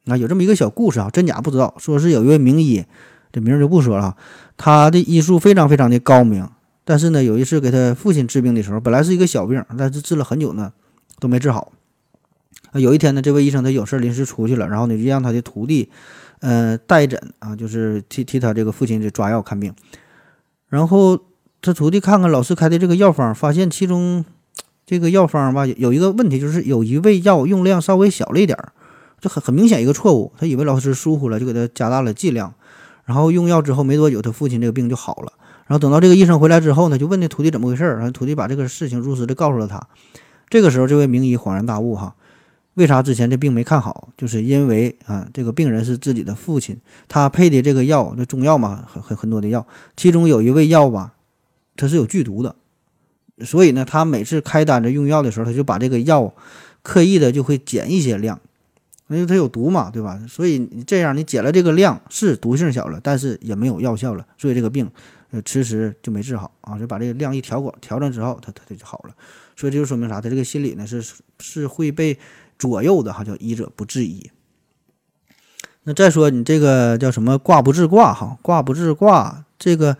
啊，有这么一个小故事啊，真假不知道，说是有一位名医，这名就不说了，他的医术非常非常的高明，但是呢，有一次给他父亲治病的时候，本来是一个小病，但是治了很久呢都没治好。啊，有一天呢，这位医生他有事临时出去了，然后呢就让他的徒弟。呃，代诊啊，就是替替他这个父亲这抓药看病，然后他徒弟看看老师开的这个药方，发现其中这个药方吧有一个问题，就是有一味药用量稍微小了一点儿，这很很明显一个错误。他以为老师疏忽了，就给他加大了剂量，然后用药之后没多久，他父亲这个病就好了。然后等到这个医生回来之后呢，就问那徒弟怎么回事儿，然后徒弟把这个事情如实的告诉了他。这个时候，这位名医恍然大悟哈。为啥之前这病没看好？就是因为啊，这个病人是自己的父亲，他配的这个药，那中药嘛，很很很多的药，其中有一味药吧，它是有剧毒的，所以呢，他每次开单子用药的时候，他就把这个药刻意的就会减一些量，因为它有毒嘛，对吧？所以你这样，你减了这个量，是毒性小了，但是也没有药效了，所以这个病呃迟迟就没治好啊，就把这个量一调管调整之后，他他他就好了。所以这就说明啥？他这个心理呢是是会被。左右的哈叫医者不治医。那再说你这个叫什么卦不治卦哈，卦不治卦，这个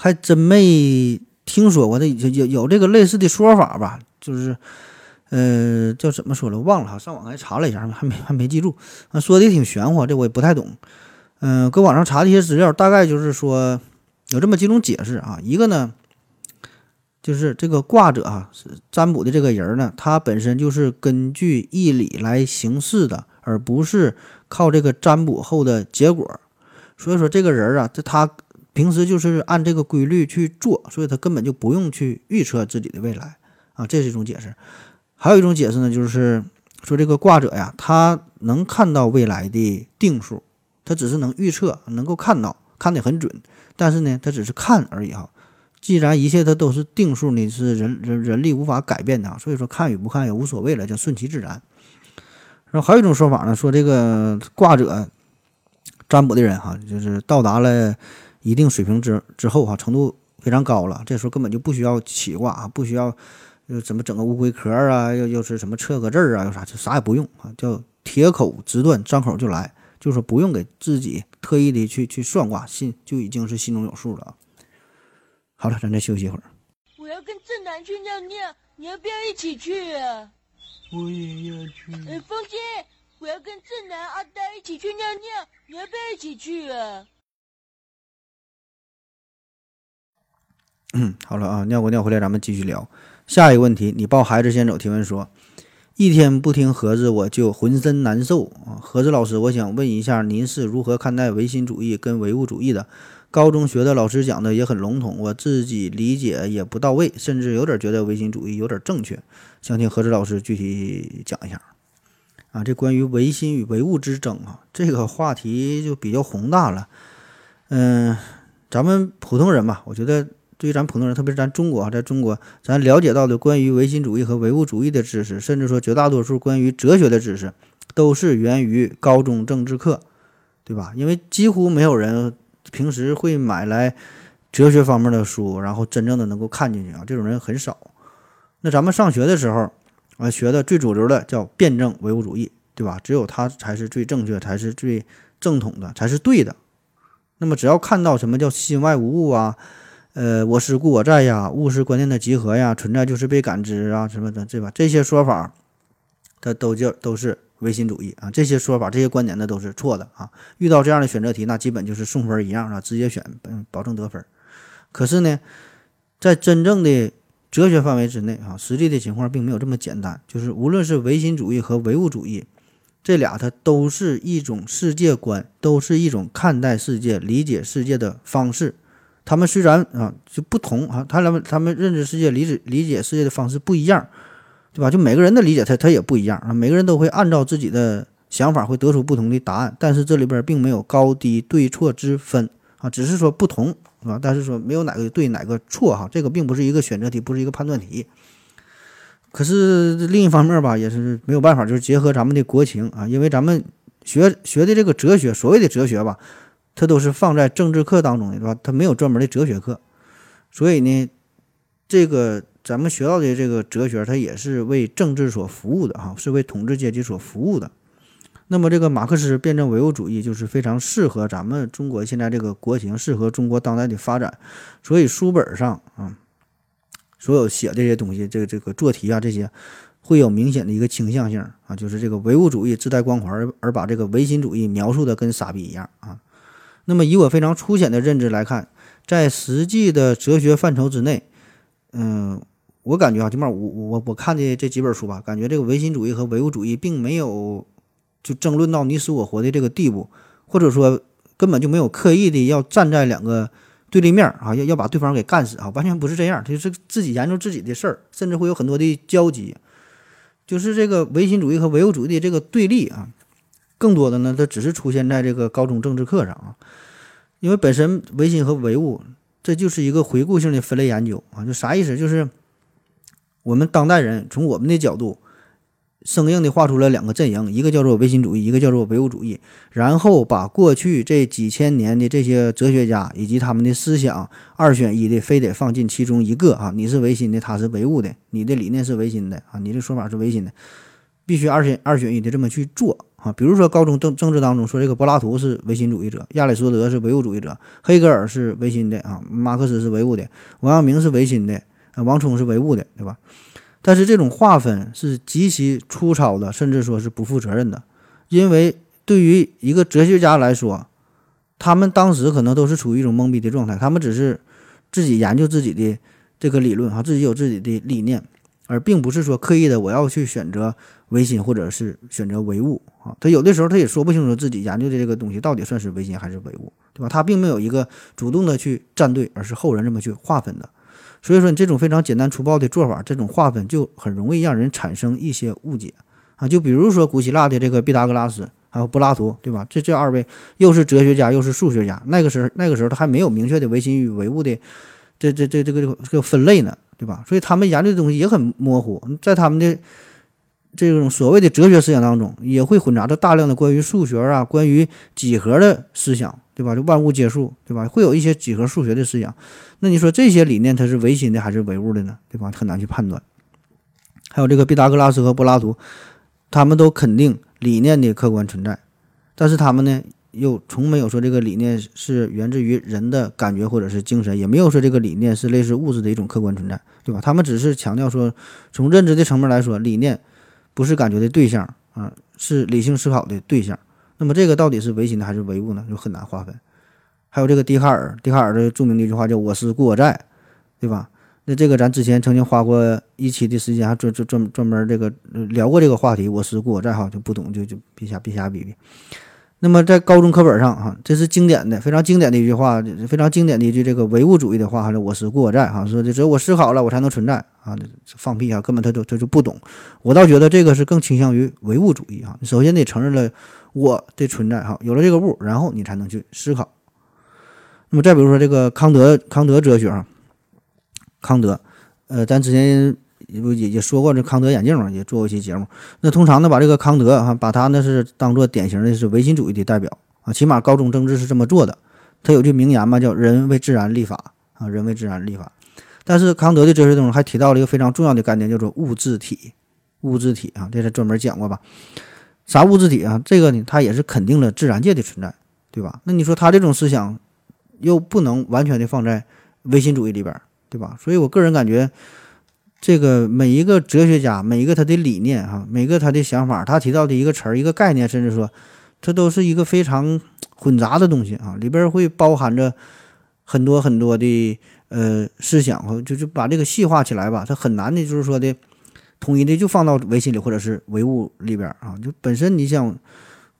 还真没听说过。这有有有这个类似的说法吧？就是呃叫怎么说了忘了哈，上网还查了一下，还没还没记住。说的也挺玄乎，这我也不太懂。嗯，搁网上查的一些资料，大概就是说有这么几种解释啊。一个呢。就是这个卦者啊，是占卜的这个人呢，他本身就是根据义理来行事的，而不是靠这个占卜后的结果。所以说，这个人啊，这他平时就是按这个规律去做，所以他根本就不用去预测自己的未来啊。这是一种解释。还有一种解释呢，就是说这个卦者呀，他能看到未来的定数，他只是能预测，能够看到，看得很准，但是呢，他只是看而已哈。既然一切它都是定数，你是人人人力无法改变的，所以说看与不看也无所谓了，叫顺其自然。然后还有一种说法呢，说这个卦者占卜的人哈，就是到达了一定水平之之后哈，程度非常高了，这时候根本就不需要起卦啊，不需要又怎么整个乌龟壳啊，又又是什么测个字儿啊，又啥就啥也不用啊，叫铁口直断，张口就来，就是说不用给自己特意的去去算卦，心就已经是心中有数了啊。好了，咱再休息一会儿。我要跟正南去尿尿，你要不要一起去啊？我也要去。哎，风姐，我要跟正南、阿呆一起去尿尿，你要不要一起去啊？嗯，[clears throat] 好了啊，尿过尿回来，咱们继续聊下一个问题。你抱孩子先走提问说，一天不听盒子我就浑身难受啊。盒子老师，我想问一下，您是如何看待唯心主义跟唯物主义的？高中学的老师讲的也很笼统，我自己理解也不到位，甚至有点觉得唯心主义有点正确。想听何志老师具体讲一下啊。这关于唯心与唯物之争啊，这个话题就比较宏大了。嗯，咱们普通人吧，我觉得对于咱普通人，特别是咱中国啊，在中国，咱了解到的关于唯心主义和唯物主义的知识，甚至说绝大多数关于哲学的知识，都是源于高中政治课，对吧？因为几乎没有人。平时会买来哲学方面的书，然后真正的能够看进去啊，这种人很少。那咱们上学的时候啊，学的最主流的叫辩证唯物主义，对吧？只有它才是最正确，才是最正统的，才是对的。那么只要看到什么叫心外无物啊，呃，我思故我在呀，物是观念的集合呀，存在就是被感知啊，什么的，对吧？这些说法，它都叫都是。唯心主义啊，这些说法、这些观点呢都是错的啊！遇到这样的选择题，那基本就是送分一样啊，直接选，嗯，保证得分。可是呢，在真正的哲学范围之内啊，实际的情况并没有这么简单。就是无论是唯心主义和唯物主义，这俩它都是一种世界观，都是一种看待世界、理解世界的方式。他们虽然啊就不同啊，他们他们认知世界、理解理解世界的方式不一样。对吧？就每个人的理解，他他也不一样啊。每个人都会按照自己的想法，会得出不同的答案。但是这里边并没有高低对错之分啊，只是说不同，啊？但是说没有哪个对哪个错哈，这个并不是一个选择题，不是一个判断题。可是另一方面吧，也是没有办法，就是结合咱们的国情啊，因为咱们学学的这个哲学，所谓的哲学吧，它都是放在政治课当中的，对吧？它没有专门的哲学课，所以呢，这个。咱们学到的这个哲学，它也是为政治所服务的哈，是为统治阶级所服务的。那么，这个马克思辩证唯物主义就是非常适合咱们中国现在这个国情，适合中国当代的发展。所以，书本上啊，所有写这些东西，这个这个做题啊，这些会有明显的一个倾向性啊，就是这个唯物主义自带光环，而把这个唯心主义描述的跟傻逼一样啊。那么，以我非常粗浅的认知来看，在实际的哲学范畴之内，嗯。我感觉啊，起码我我我看的这几本书吧，感觉这个唯心主义和唯物主义并没有就争论到你死我活的这个地步，或者说根本就没有刻意的要站在两个对立面啊，要要把对方给干死啊，完全不是这样，就是自己研究自己的事儿，甚至会有很多的交集，就是这个唯心主义和唯物主义的这个对立啊，更多的呢，它只是出现在这个高中政治课上啊，因为本身唯心和唯物这就是一个回顾性的分类研究啊，就啥意思？就是。我们当代人从我们的角度，生硬的画出了两个阵营，一个叫做唯心主义，一个叫做唯物主义。然后把过去这几千年的这些哲学家以及他们的思想二选一的，非得放进其中一个啊！你是唯心的，他是唯物的，你的理念是唯心的啊，你的说法是唯心的，必须二选二选一的这么去做啊！比如说高中政政治当中说这个柏拉图是唯心主义者，亚里士多德是唯物主义者，黑格尔是唯心的啊，马克思是唯物的，王阳明是唯心的。王充是唯物的，对吧？但是这种划分是极其粗糙的，甚至说是不负责任的。因为对于一个哲学家来说，他们当时可能都是处于一种懵逼的状态，他们只是自己研究自己的这个理论，哈，自己有自己的理念，而并不是说刻意的我要去选择唯心或者是选择唯物啊。他有的时候他也说不清楚自己研究的这个东西到底算是唯心还是唯物，对吧？他并没有一个主动的去站队，而是后人这么去划分的。所以说，你这种非常简单粗暴的做法，这种划分就很容易让人产生一些误解啊。就比如说古希腊的这个毕达哥拉斯，还有柏拉图，对吧？这这二位又是哲学家又是数学家，那个时候那个时候他还没有明确的唯心与唯物的这这这这个这个分类呢，对吧？所以他们研究的东西也很模糊，在他们的这种所谓的哲学思想当中，也会混杂着大量的关于数学啊、关于几何的思想。对吧？就万物皆数，对吧？会有一些几何数学的思想。那你说这些理念它是唯心的还是唯物的呢？对吧？很难去判断。还有这个毕达哥拉斯和柏拉图，他们都肯定理念的客观存在，但是他们呢又从没有说这个理念是源自于人的感觉或者是精神，也没有说这个理念是类似物质的一种客观存在，对吧？他们只是强调说，从认知的层面来说，理念不是感觉的对象啊，是理性思考的对象。那么这个到底是唯心的还是唯物呢？就很难划分。还有这个笛卡尔，笛卡尔的著名的一句话叫“我思故我在”，对吧？那这个咱之前曾经花过一期的时间，还专专专专门这个聊过这个话题。我思故我在哈，就不懂就就别瞎别瞎比比。那么在高中课本上哈，这是经典的非常经典的一句话，非常经典的一句这个唯物主义的话，还是，我思故我在哈，说的只有我思考了，我才能存在啊，放屁啊，根本他就他就不懂。我倒觉得这个是更倾向于唯物主义哈，首先得承认了我的存在哈，有了这个物，然后你才能去思考。那么再比如说这个康德康德哲学啊，康德，呃，咱之前也也也说过这康德眼镜嘛，也做过一期节目。那通常呢，把这个康德哈，把他呢是当做典型的是唯心主义的代表啊，起码高中政治是这么做的。他有句名言嘛，叫“人为自然立法”啊，“人为自然立法”。但是康德的哲学中还提到了一个非常重要的概念，叫做物质体。物质体啊，这是专门讲过吧？啥物质体啊？这个呢，他也是肯定了自然界的存在，对吧？那你说他这种思想又不能完全的放在唯心主义里边，对吧？所以我个人感觉。这个每一个哲学家，每一个他的理念哈，每个他的想法，他提到的一个词儿、一个概念，甚至说，这都是一个非常混杂的东西啊，里边会包含着很多很多的呃思想和就就把这个细化起来吧，它很难的，就是说的统一的就放到唯心里或者是唯物里边啊，就本身你想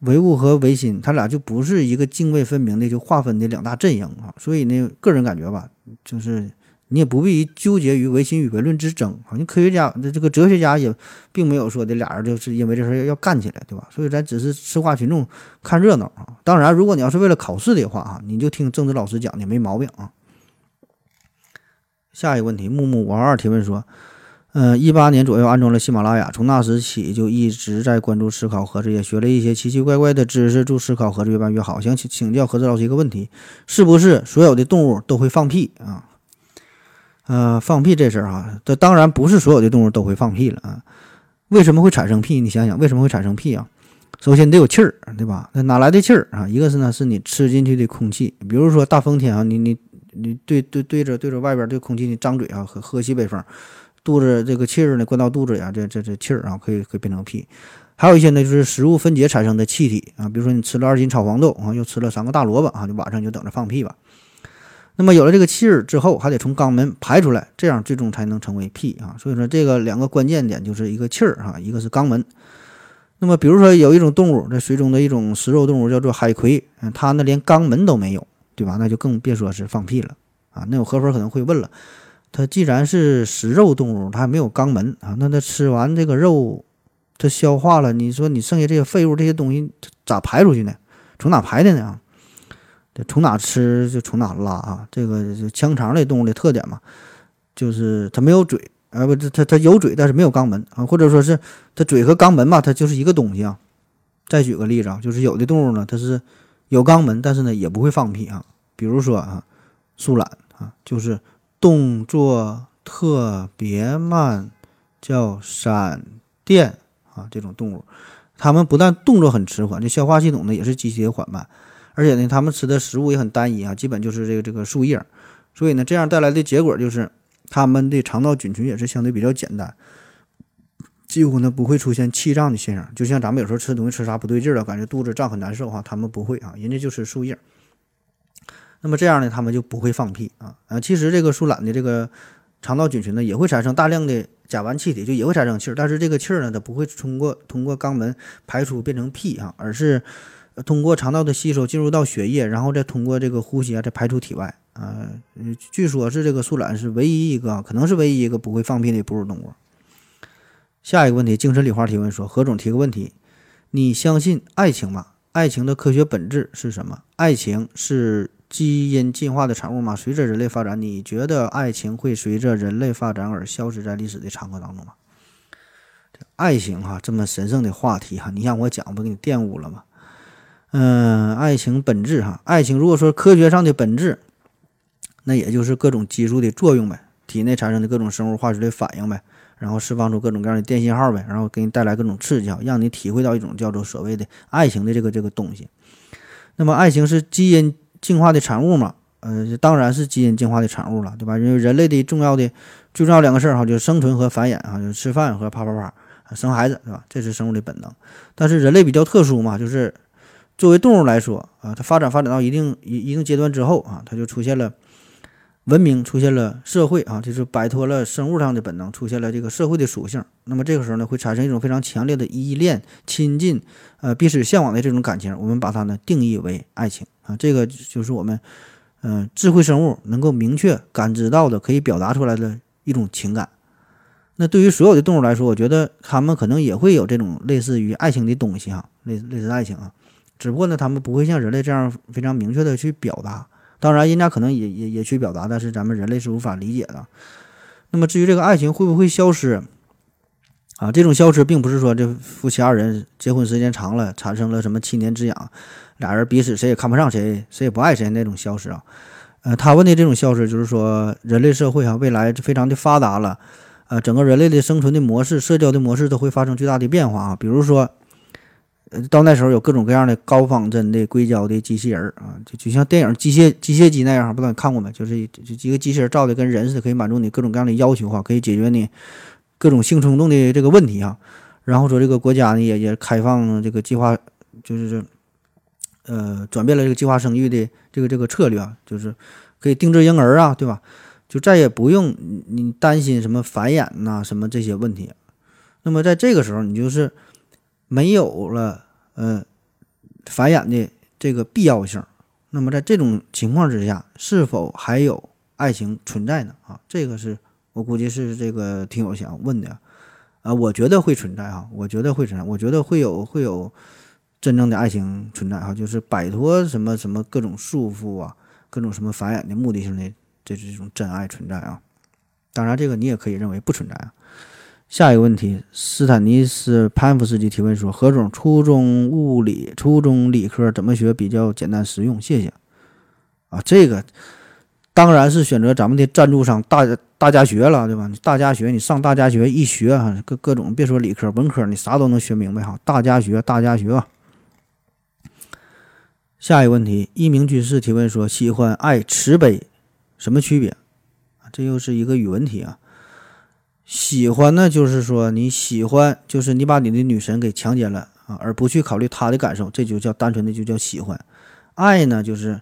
唯物和唯心，它俩就不是一个泾渭分明的就划分的两大阵营啊，所以呢，个人感觉吧，就是。你也不必纠结于唯心与唯论之争啊！你科学家的这个哲学家也并没有说的俩人就是因为这事要干起来，对吧？所以咱只是吃瓜群众看热闹啊。当然，如果你要是为了考试的话啊，你就听政治老师讲的没毛病啊。下一个问题，木木五二二提问说，嗯，一八年左右安装了喜马拉雅，从那时起就一直在关注思考盒子，也学了一些奇奇怪怪的知识，祝思考盒子越办越好。想请请教盒子老师一个问题，是不是所有的动物都会放屁啊？呃，放屁这事儿哈，这当然不是所有的动物都会放屁了啊。为什么会产生屁？你想想，为什么会产生屁啊？首先你得有气儿，对吧？那哪来的气儿啊？一个是呢，是你吃进去的空气，比如说大风天啊，你你你对对对着对着外边这空气，你张嘴啊，喝喝西北风，肚子这个气儿呢灌到肚子呀，这这这气儿啊，可以可以变成屁。还有一些呢，就是食物分解产生的气体啊，比如说你吃了二斤炒黄豆啊，又吃了三个大萝卜啊，就晚上就等着放屁吧。那么有了这个气儿之后，还得从肛门排出来，这样最终才能成为屁啊。所以说这个两个关键点就是一个气儿哈，一个是肛门。那么比如说有一种动物，在水中的一种食肉动物叫做海葵，嗯，它呢连肛门都没有，对吧？那就更别说是放屁了啊。那有合伙可能会问了，它既然是食肉动物，它还没有肛门啊，那它吃完这个肉，它消化了，你说你剩下这些废物这些东西咋排出去呢？从哪排的呢？从哪吃就从哪拉啊，这个是腔肠类动物的特点嘛，就是它没有嘴，啊不，它它有嘴，但是没有肛门啊，或者说是它嘴和肛门嘛，它就是一个东西啊。再举个例子啊，就是有的动物呢，它是有肛门，但是呢也不会放屁啊。比如说啊，树懒啊，就是动作特别慢，叫闪电啊，这种动物，它们不但动作很迟缓，这消化系统呢也是极其缓慢。而且呢，它们吃的食物也很单一啊，基本就是这个这个树叶，所以呢，这样带来的结果就是，它们的肠道菌群也是相对比较简单，几乎呢不会出现气胀的现象。就像咱们有时候吃东西吃啥不对劲了，感觉肚子胀很难受哈，它们不会啊，人家就吃树叶。那么这样呢，它们就不会放屁啊啊。其实这个树懒的这个肠道菌群呢，也会产生大量的甲烷气体，就也会产生气儿，但是这个气儿呢，它不会通过通过肛门排出变成屁啊，而是。通过肠道的吸收进入到血液，然后再通过这个呼吸啊，再排出体外啊。据说是这个树懒是唯一一个，可能是唯一一个不会放屁的哺乳动物。下一个问题，精神理化提问说：何总提个问题，你相信爱情吗？爱情的科学本质是什么？爱情是基因进化的产物吗？随着人类发展，你觉得爱情会随着人类发展而消失在历史的长河当中吗？爱情哈，这么神圣的话题哈，你让我讲，不给你玷污了吗？嗯，爱情本质哈，爱情如果说科学上的本质，那也就是各种激素的作用呗，体内产生的各种生物化学的反应呗，然后释放出各种各样的电信号呗，然后给你带来各种刺激，让你体会到一种叫做所谓的爱情的这个这个东西。那么，爱情是基因进化的产物嘛？呃，当然是基因进化的产物了，对吧？因为人类的重要的最重要两个事儿哈，就是生存和繁衍啊，就是吃饭和啪啪啪生孩子，对吧？这是生物的本能。但是人类比较特殊嘛，就是。作为动物来说啊，它发展发展到一定一一定阶段之后啊，它就出现了文明出现了社会啊，就是摆脱了生物上的本能，出现了这个社会的属性。那么这个时候呢，会产生一种非常强烈的依恋、亲近，呃，彼此向往的这种感情。我们把它呢定义为爱情啊，这个就是我们，嗯，智慧生物能够明确感知到的、可以表达出来的一种情感。那对于所有的动物来说，我觉得它们可能也会有这种类似于爱情的东西哈，类类似爱情啊，只不过呢，他们不会像人类这样非常明确的去表达。当然，人家可能也也也去表达，但是咱们人类是无法理解的。那么至于这个爱情会不会消失啊？这种消失并不是说这夫妻二人结婚时间长了产生了什么七年之痒，俩人彼此谁也看不上谁，谁也不爱谁那种消失啊。呃，他问的这种消失就是说人类社会啊未来非常的发达了，呃，整个人类的生存的模式、社交的模式都会发生巨大的变化啊。比如说。呃，到那时候有各种各样的高仿真的硅胶的机器人儿啊，就就像电影《机械机械姬》那样，不知道你看过没？就是就一个机器人造的跟人似的，可以满足你各种各样的要求哈，可以解决你各种性冲动的这个问题哈。然后说这个国家呢也也开放这个计划，就是呃转变了这个计划生育的这个这个策略啊，就是可以定制婴儿啊，对吧？就再也不用你担心什么繁衍呐什么这些问题。那么在这个时候，你就是。没有了，呃，繁衍的这个必要性。那么在这种情况之下，是否还有爱情存在呢？啊，这个是我估计是这个听友想问的，啊，我觉得会存在哈，我觉得会存在，我觉得会有会有真正的爱情存在哈，就是摆脱什么什么各种束缚啊，各种什么繁衍的目的性的这这种真爱存在啊。当然，这个你也可以认为不存在啊。下一个问题，斯坦尼斯潘夫斯基提问说：“何总，初中物理、初中理科怎么学比较简单实用？”谢谢。啊，这个当然是选择咱们的赞助商大大家学了，对吧？大家学，你上大家学一学哈，各各种别说理科、文科，你啥都能学明白哈。大家学，大家学啊。下一个问题，一名军士提问说：“喜欢爱慈悲，什么区别？”，这又是一个语文题啊。喜欢呢，就是说你喜欢，就是你把你的女神给强奸了啊，而不去考虑她的感受，这就叫单纯的就叫喜欢。爱呢，就是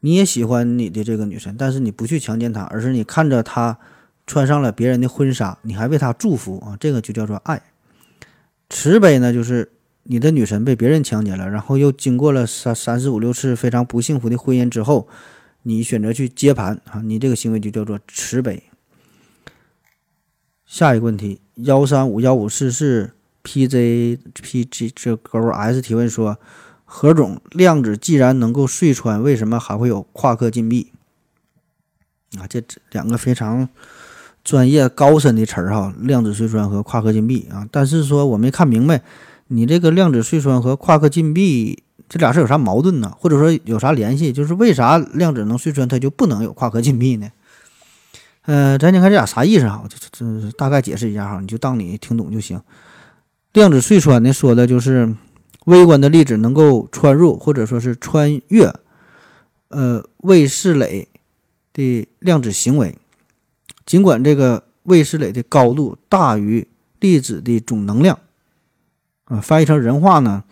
你也喜欢你的这个女神，但是你不去强奸她，而是你看着她穿上了别人的婚纱，你还为她祝福啊，这个就叫做爱。慈悲呢，就是你的女神被别人强奸了，然后又经过了三三四五六次非常不幸福的婚姻之后，你选择去接盘啊，你这个行为就叫做慈悲。下一个问题，幺三五幺五四四 PZPG 这勾 S 提问说：何总，量子既然能够隧穿，为什么还会有夸克禁闭？啊，这两个非常专业高深的词儿哈，量子隧穿和夸克禁闭啊。但是说我没看明白，你这个量子隧穿和夸克禁闭这俩是有啥矛盾呢？或者说有啥联系？就是为啥量子能隧穿，它就不能有夸克禁闭呢？呃，咱先看这俩啥意思哈，这这大概解释一下哈，你就当你听懂就行。量子隧穿呢，说的就是微观的粒子能够穿入或者说是穿越呃魏氏垒的量子行为，尽管这个魏氏垒的高度大于粒子的总能量啊，翻译成人话呢，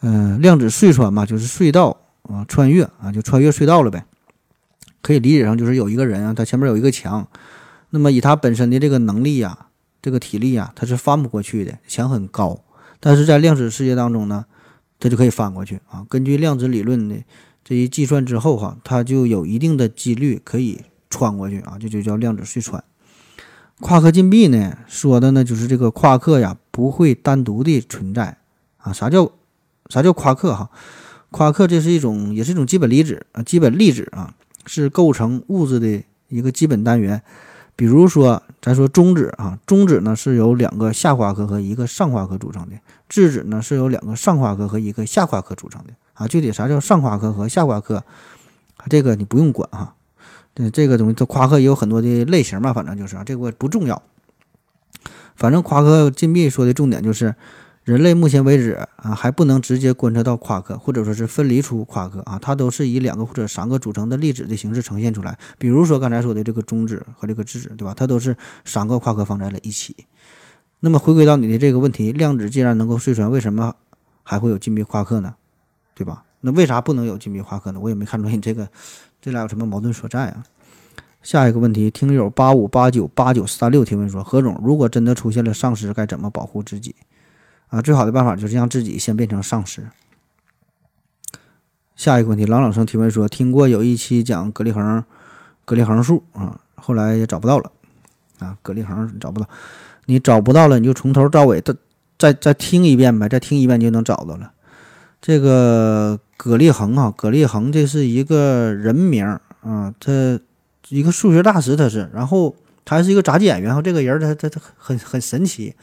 嗯，量子隧穿嘛，就是隧道啊，穿越啊，就穿越隧道了呗。可以理解上就是有一个人啊，他前面有一个墙，那么以他本身的这个能力呀，这个体力呀，他是翻不过去的，墙很高。但是在量子世界当中呢，他就可以翻过去啊。根据量子理论的这一计算之后哈，他就有一定的几率可以穿过去啊，这就叫量子隧穿。夸克禁闭呢，说的呢就是这个夸克呀不会单独的存在啊。啥叫啥叫夸克哈？夸克这是一种也是一种基本粒子啊，基本粒子啊。是构成物质的一个基本单元，比如说，咱说中子啊，中子呢是由两个下夸克和一个上夸克组成的，质子呢是由两个上夸克和一个下夸克组成的啊。具体啥叫上夸克和下夸克，这个你不用管哈。对这个东西，它夸克也有很多的类型嘛，反正就是啊，这个不重要。反正夸克禁闭说的重点就是。人类目前为止啊，还不能直接观测到夸克，或者说是分离出夸克啊，它都是以两个或者三个组成的粒子的形式呈现出来。比如说刚才说的这个中子和这个质子，对吧？它都是三个夸克放在了一起。那么回归到你的这个问题，量子既然能够隧穿，为什么还会有禁闭夸克呢？对吧？那为啥不能有禁闭夸克呢？我也没看出来你这个这俩有什么矛盾所在啊？下一个问题，听友八五八九八九三六提问说：何总，如果真的出现了丧尸，该怎么保护自己？啊，最好的办法就是让自己先变成丧尸。下一个问题，朗朗声提问说：听过有一期讲格力恒，格力恒数啊，后来也找不到了啊，格力恒找不到，你找不到了，你就从头到尾再再再听一遍呗，再听一遍就能找到了。这个葛立恒啊，葛立恒这是一个人名啊，他一个数学大师他是，然后他还是一个杂技演员，然后，这个人他他他很很神奇。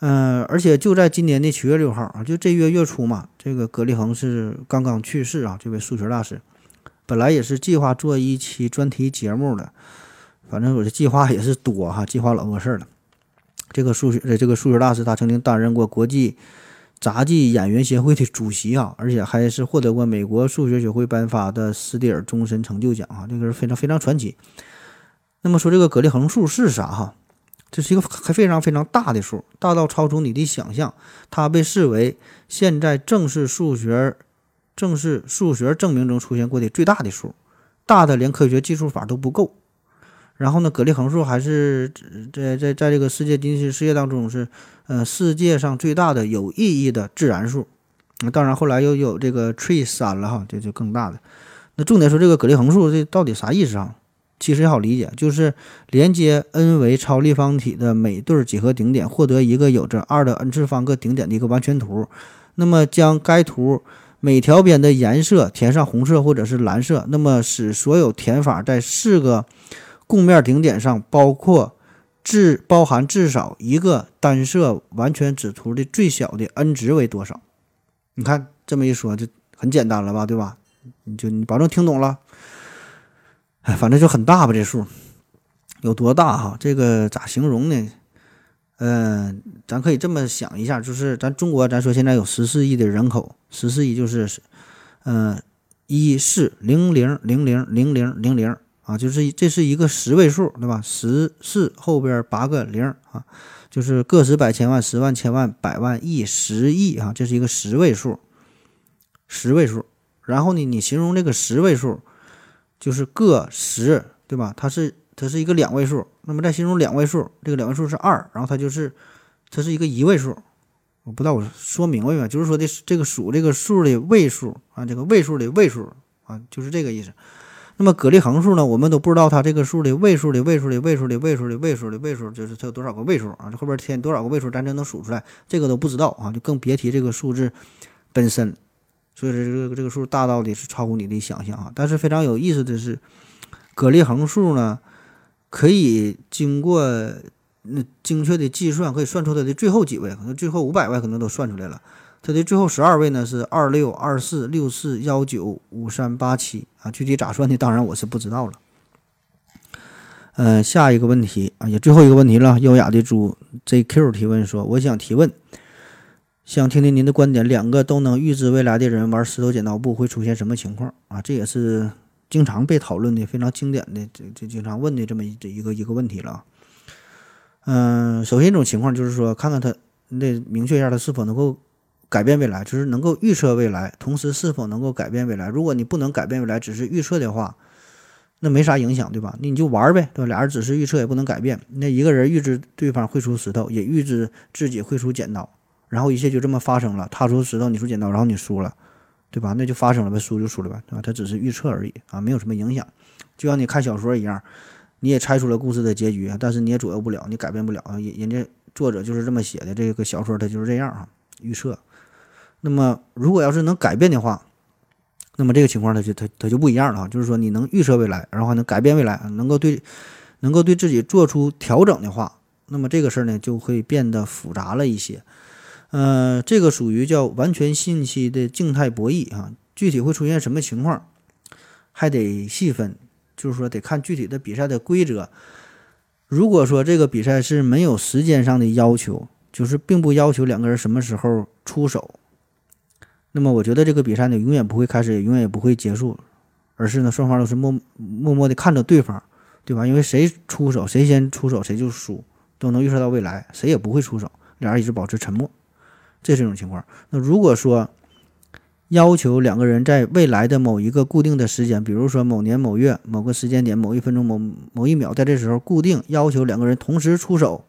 嗯，而且就在今年的七月六号啊，就这月月初嘛，这个葛立恒是刚刚去世啊。这位数学大师，本来也是计划做一期专题节目的，反正我的计划也是多哈，计划老多事儿了。这个数学，这个数学大师，他曾经担任过国际杂技演员协会的主席啊，而且还是获得过美国数学学会颁发的斯蒂尔终身成就奖啊，这个是非常非常传奇。那么说这个格力恒数是啥哈？这是一个还非常非常大的数，大到超出你的想象。它被视为现在正式数学、正式数学证明中出现过的最大的数，大的连科学计数法都不够。然后呢，葛利恒数还是在在在这个世界经济世界当中是呃世界上最大的有意义的自然数。那当然后来又有这个 tree 三了哈，这就更大的。那重点说这个葛利恒数这到底啥意思啊？其实也好理解，就是连接 n 维超立方体的每对几何顶点，获得一个有着二的 n 次方个顶点的一个完全图。那么将该图每条边的颜色填上红色或者是蓝色，那么使所有填法在四个共面顶点上，包括至包含至少一个单色完全子图的最小的 n 值为多少？你看这么一说就很简单了吧，对吧？你就你保证听懂了。哎，反正就很大吧，这数有多大哈？这个咋形容呢？嗯，咱可以这么想一下，就是咱中国，咱说现在有十四亿的人口，十四亿就是，嗯，一四零零零零零零零零啊，就是这是一个十位数，对吧？十四后边八个零啊，就是个十百千万十万千万百万亿十亿啊，这是一个十位数，十位数。然后呢，你形容这个十位数。就是个十，对吧？它是它是一个两位数。那么再形容两位数，这个两位数是二，然后它就是它是一个一位数。我不知道我说明白没？就是说的这个数这个数的位数啊，这个位数的位数啊，就是这个意思。那么葛利恒数呢，我们都不知道它这个数的位数的位数的位数的位数的位数的位数，就是它有多少个位数啊？这后边添多少个位数，咱就能数出来？这个都不知道啊，就更别提这个数字本身。所以说这个这个数大到的是超乎你的想象啊！但是非常有意思的是，葛利恒数呢，可以经过那精确的计算，可以算出它的最后几位，可能最后五百位可能都算出来了。它的最后十二位呢是二六二四六四幺九五三八七啊，具体咋算的，当然我是不知道了。嗯，下一个问题啊，也最后一个问题了。优雅的猪 JQ 提问说：“我想提问。”想听听您的观点，两个都能预知未来的人玩石头剪刀布会出现什么情况啊？这也是经常被讨论的、非常经典的、这这经常问的这么一这一个一个问题了。嗯，首先一种情况就是说，看看他，你得明确一下他是否能够改变未来，就是能够预测未来，同时是否能够改变未来。如果你不能改变未来，只是预测的话，那没啥影响，对吧？那你就玩呗，对吧？俩人只是预测，也不能改变。那一个人预知对方会出石头，也预知自己会出剪刀。然后一切就这么发生了，他出石头，你出剪刀，然后你输了，对吧？那就发生了呗，输就输了呗，对吧？他只是预测而已啊，没有什么影响。就像你看小说一样，你也猜出了故事的结局，但是你也左右不了，你改变不了。人人家作者就是这么写的，这个小说它就是这样啊，预测。那么如果要是能改变的话，那么这个情况它就它它就不一样了啊，就是说你能预测未来，然后还能改变未来，能够对能够对自己做出调整的话，那么这个事儿呢就会变得复杂了一些。呃，这个属于叫完全信息的静态博弈啊，具体会出现什么情况，还得细分，就是说得看具体的比赛的规则。如果说这个比赛是没有时间上的要求，就是并不要求两个人什么时候出手，那么我觉得这个比赛呢，永远不会开始，永远也不会结束，而是呢，双方都是默默默的看着对方，对吧？因为谁出手，谁先出手，谁就输，都能预测到未来，谁也不会出手，俩人一直保持沉默。这是一种情况。那如果说要求两个人在未来的某一个固定的时间，比如说某年某月某个时间点某一分钟某某一秒，在这时候固定要求两个人同时出手，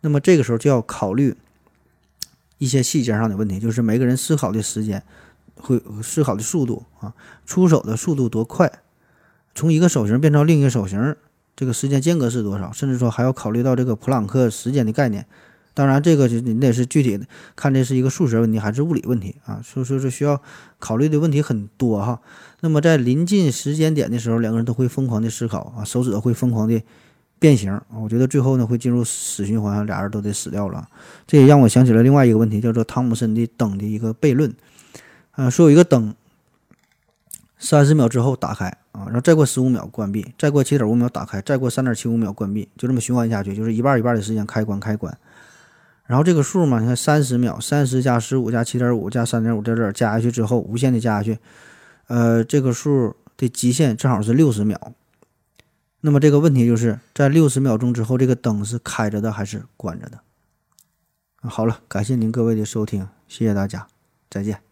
那么这个时候就要考虑一些细节上的问题，就是每个人思考的时间会思考的速度啊，出手的速度多快，从一个手型变成另一个手型，这个时间间隔是多少，甚至说还要考虑到这个普朗克时间的概念。当然，这个就你得是具体的看，这是一个数学问题还是物理问题啊？所以说是需要考虑的问题很多哈。那么在临近时间点的时候，两个人都会疯狂的思考啊，手指会疯狂的变形啊。我觉得最后呢会进入死循环，俩人都得死掉了。这也让我想起了另外一个问题，叫做汤姆森的灯的一个悖论啊，说有一个灯三十秒之后打开啊，然后再过十五秒关闭，再过七点五秒打开，再过三点七五秒关闭，就这么循环下去，就是一半一半的时间开关开关。然后这个数嘛，你看三十秒，三十加十五加七点五加三点五在这儿加下去之后，无限的加下去，呃，这个数的极限正好是六十秒。那么这个问题就是在六十秒钟之后，这个灯是开着的还是关着的？好了，感谢您各位的收听，谢谢大家，再见。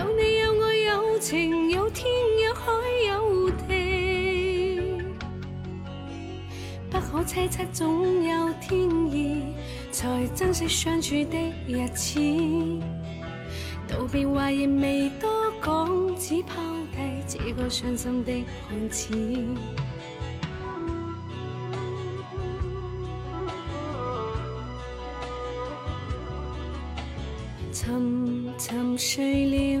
有你有我有情有天有海有地，不可猜測總有天意，才珍惜相處的日子。道別話亦未多講，只拋低這個傷心的漢子。沉沉睡了，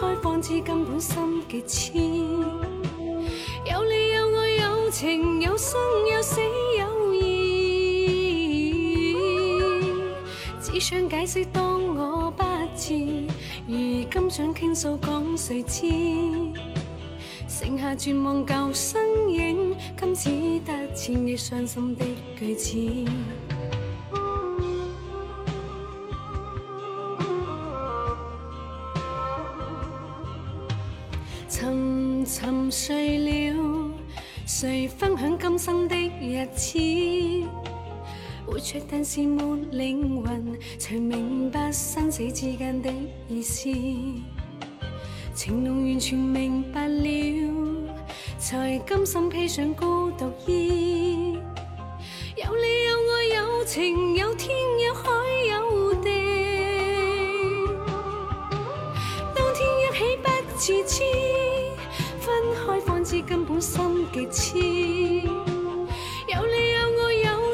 開方知根本心极痴。有你有我有情有生有死有义，只想解釋當我不智，如今想傾訴講誰知？剩下絕望舊身影，今只得千億傷心的句子。享今生的日子？活着但是沒靈魂，才明白生死之間的意思。情浓完全明白了，才甘心披上孤獨衣。有你有我有情有天有海有地，當天一起不自知，分開方知根本心極痴。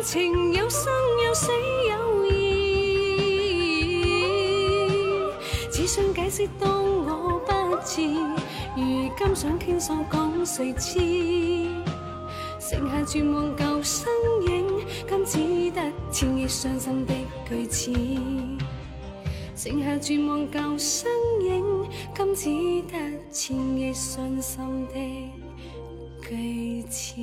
情有生有死有义，只想解釋當我不智，如今想傾訴講誰知？剩下絕望舊身影，今只得千億傷心的句子。剩下絕望舊身影，今只得千億傷心的句子。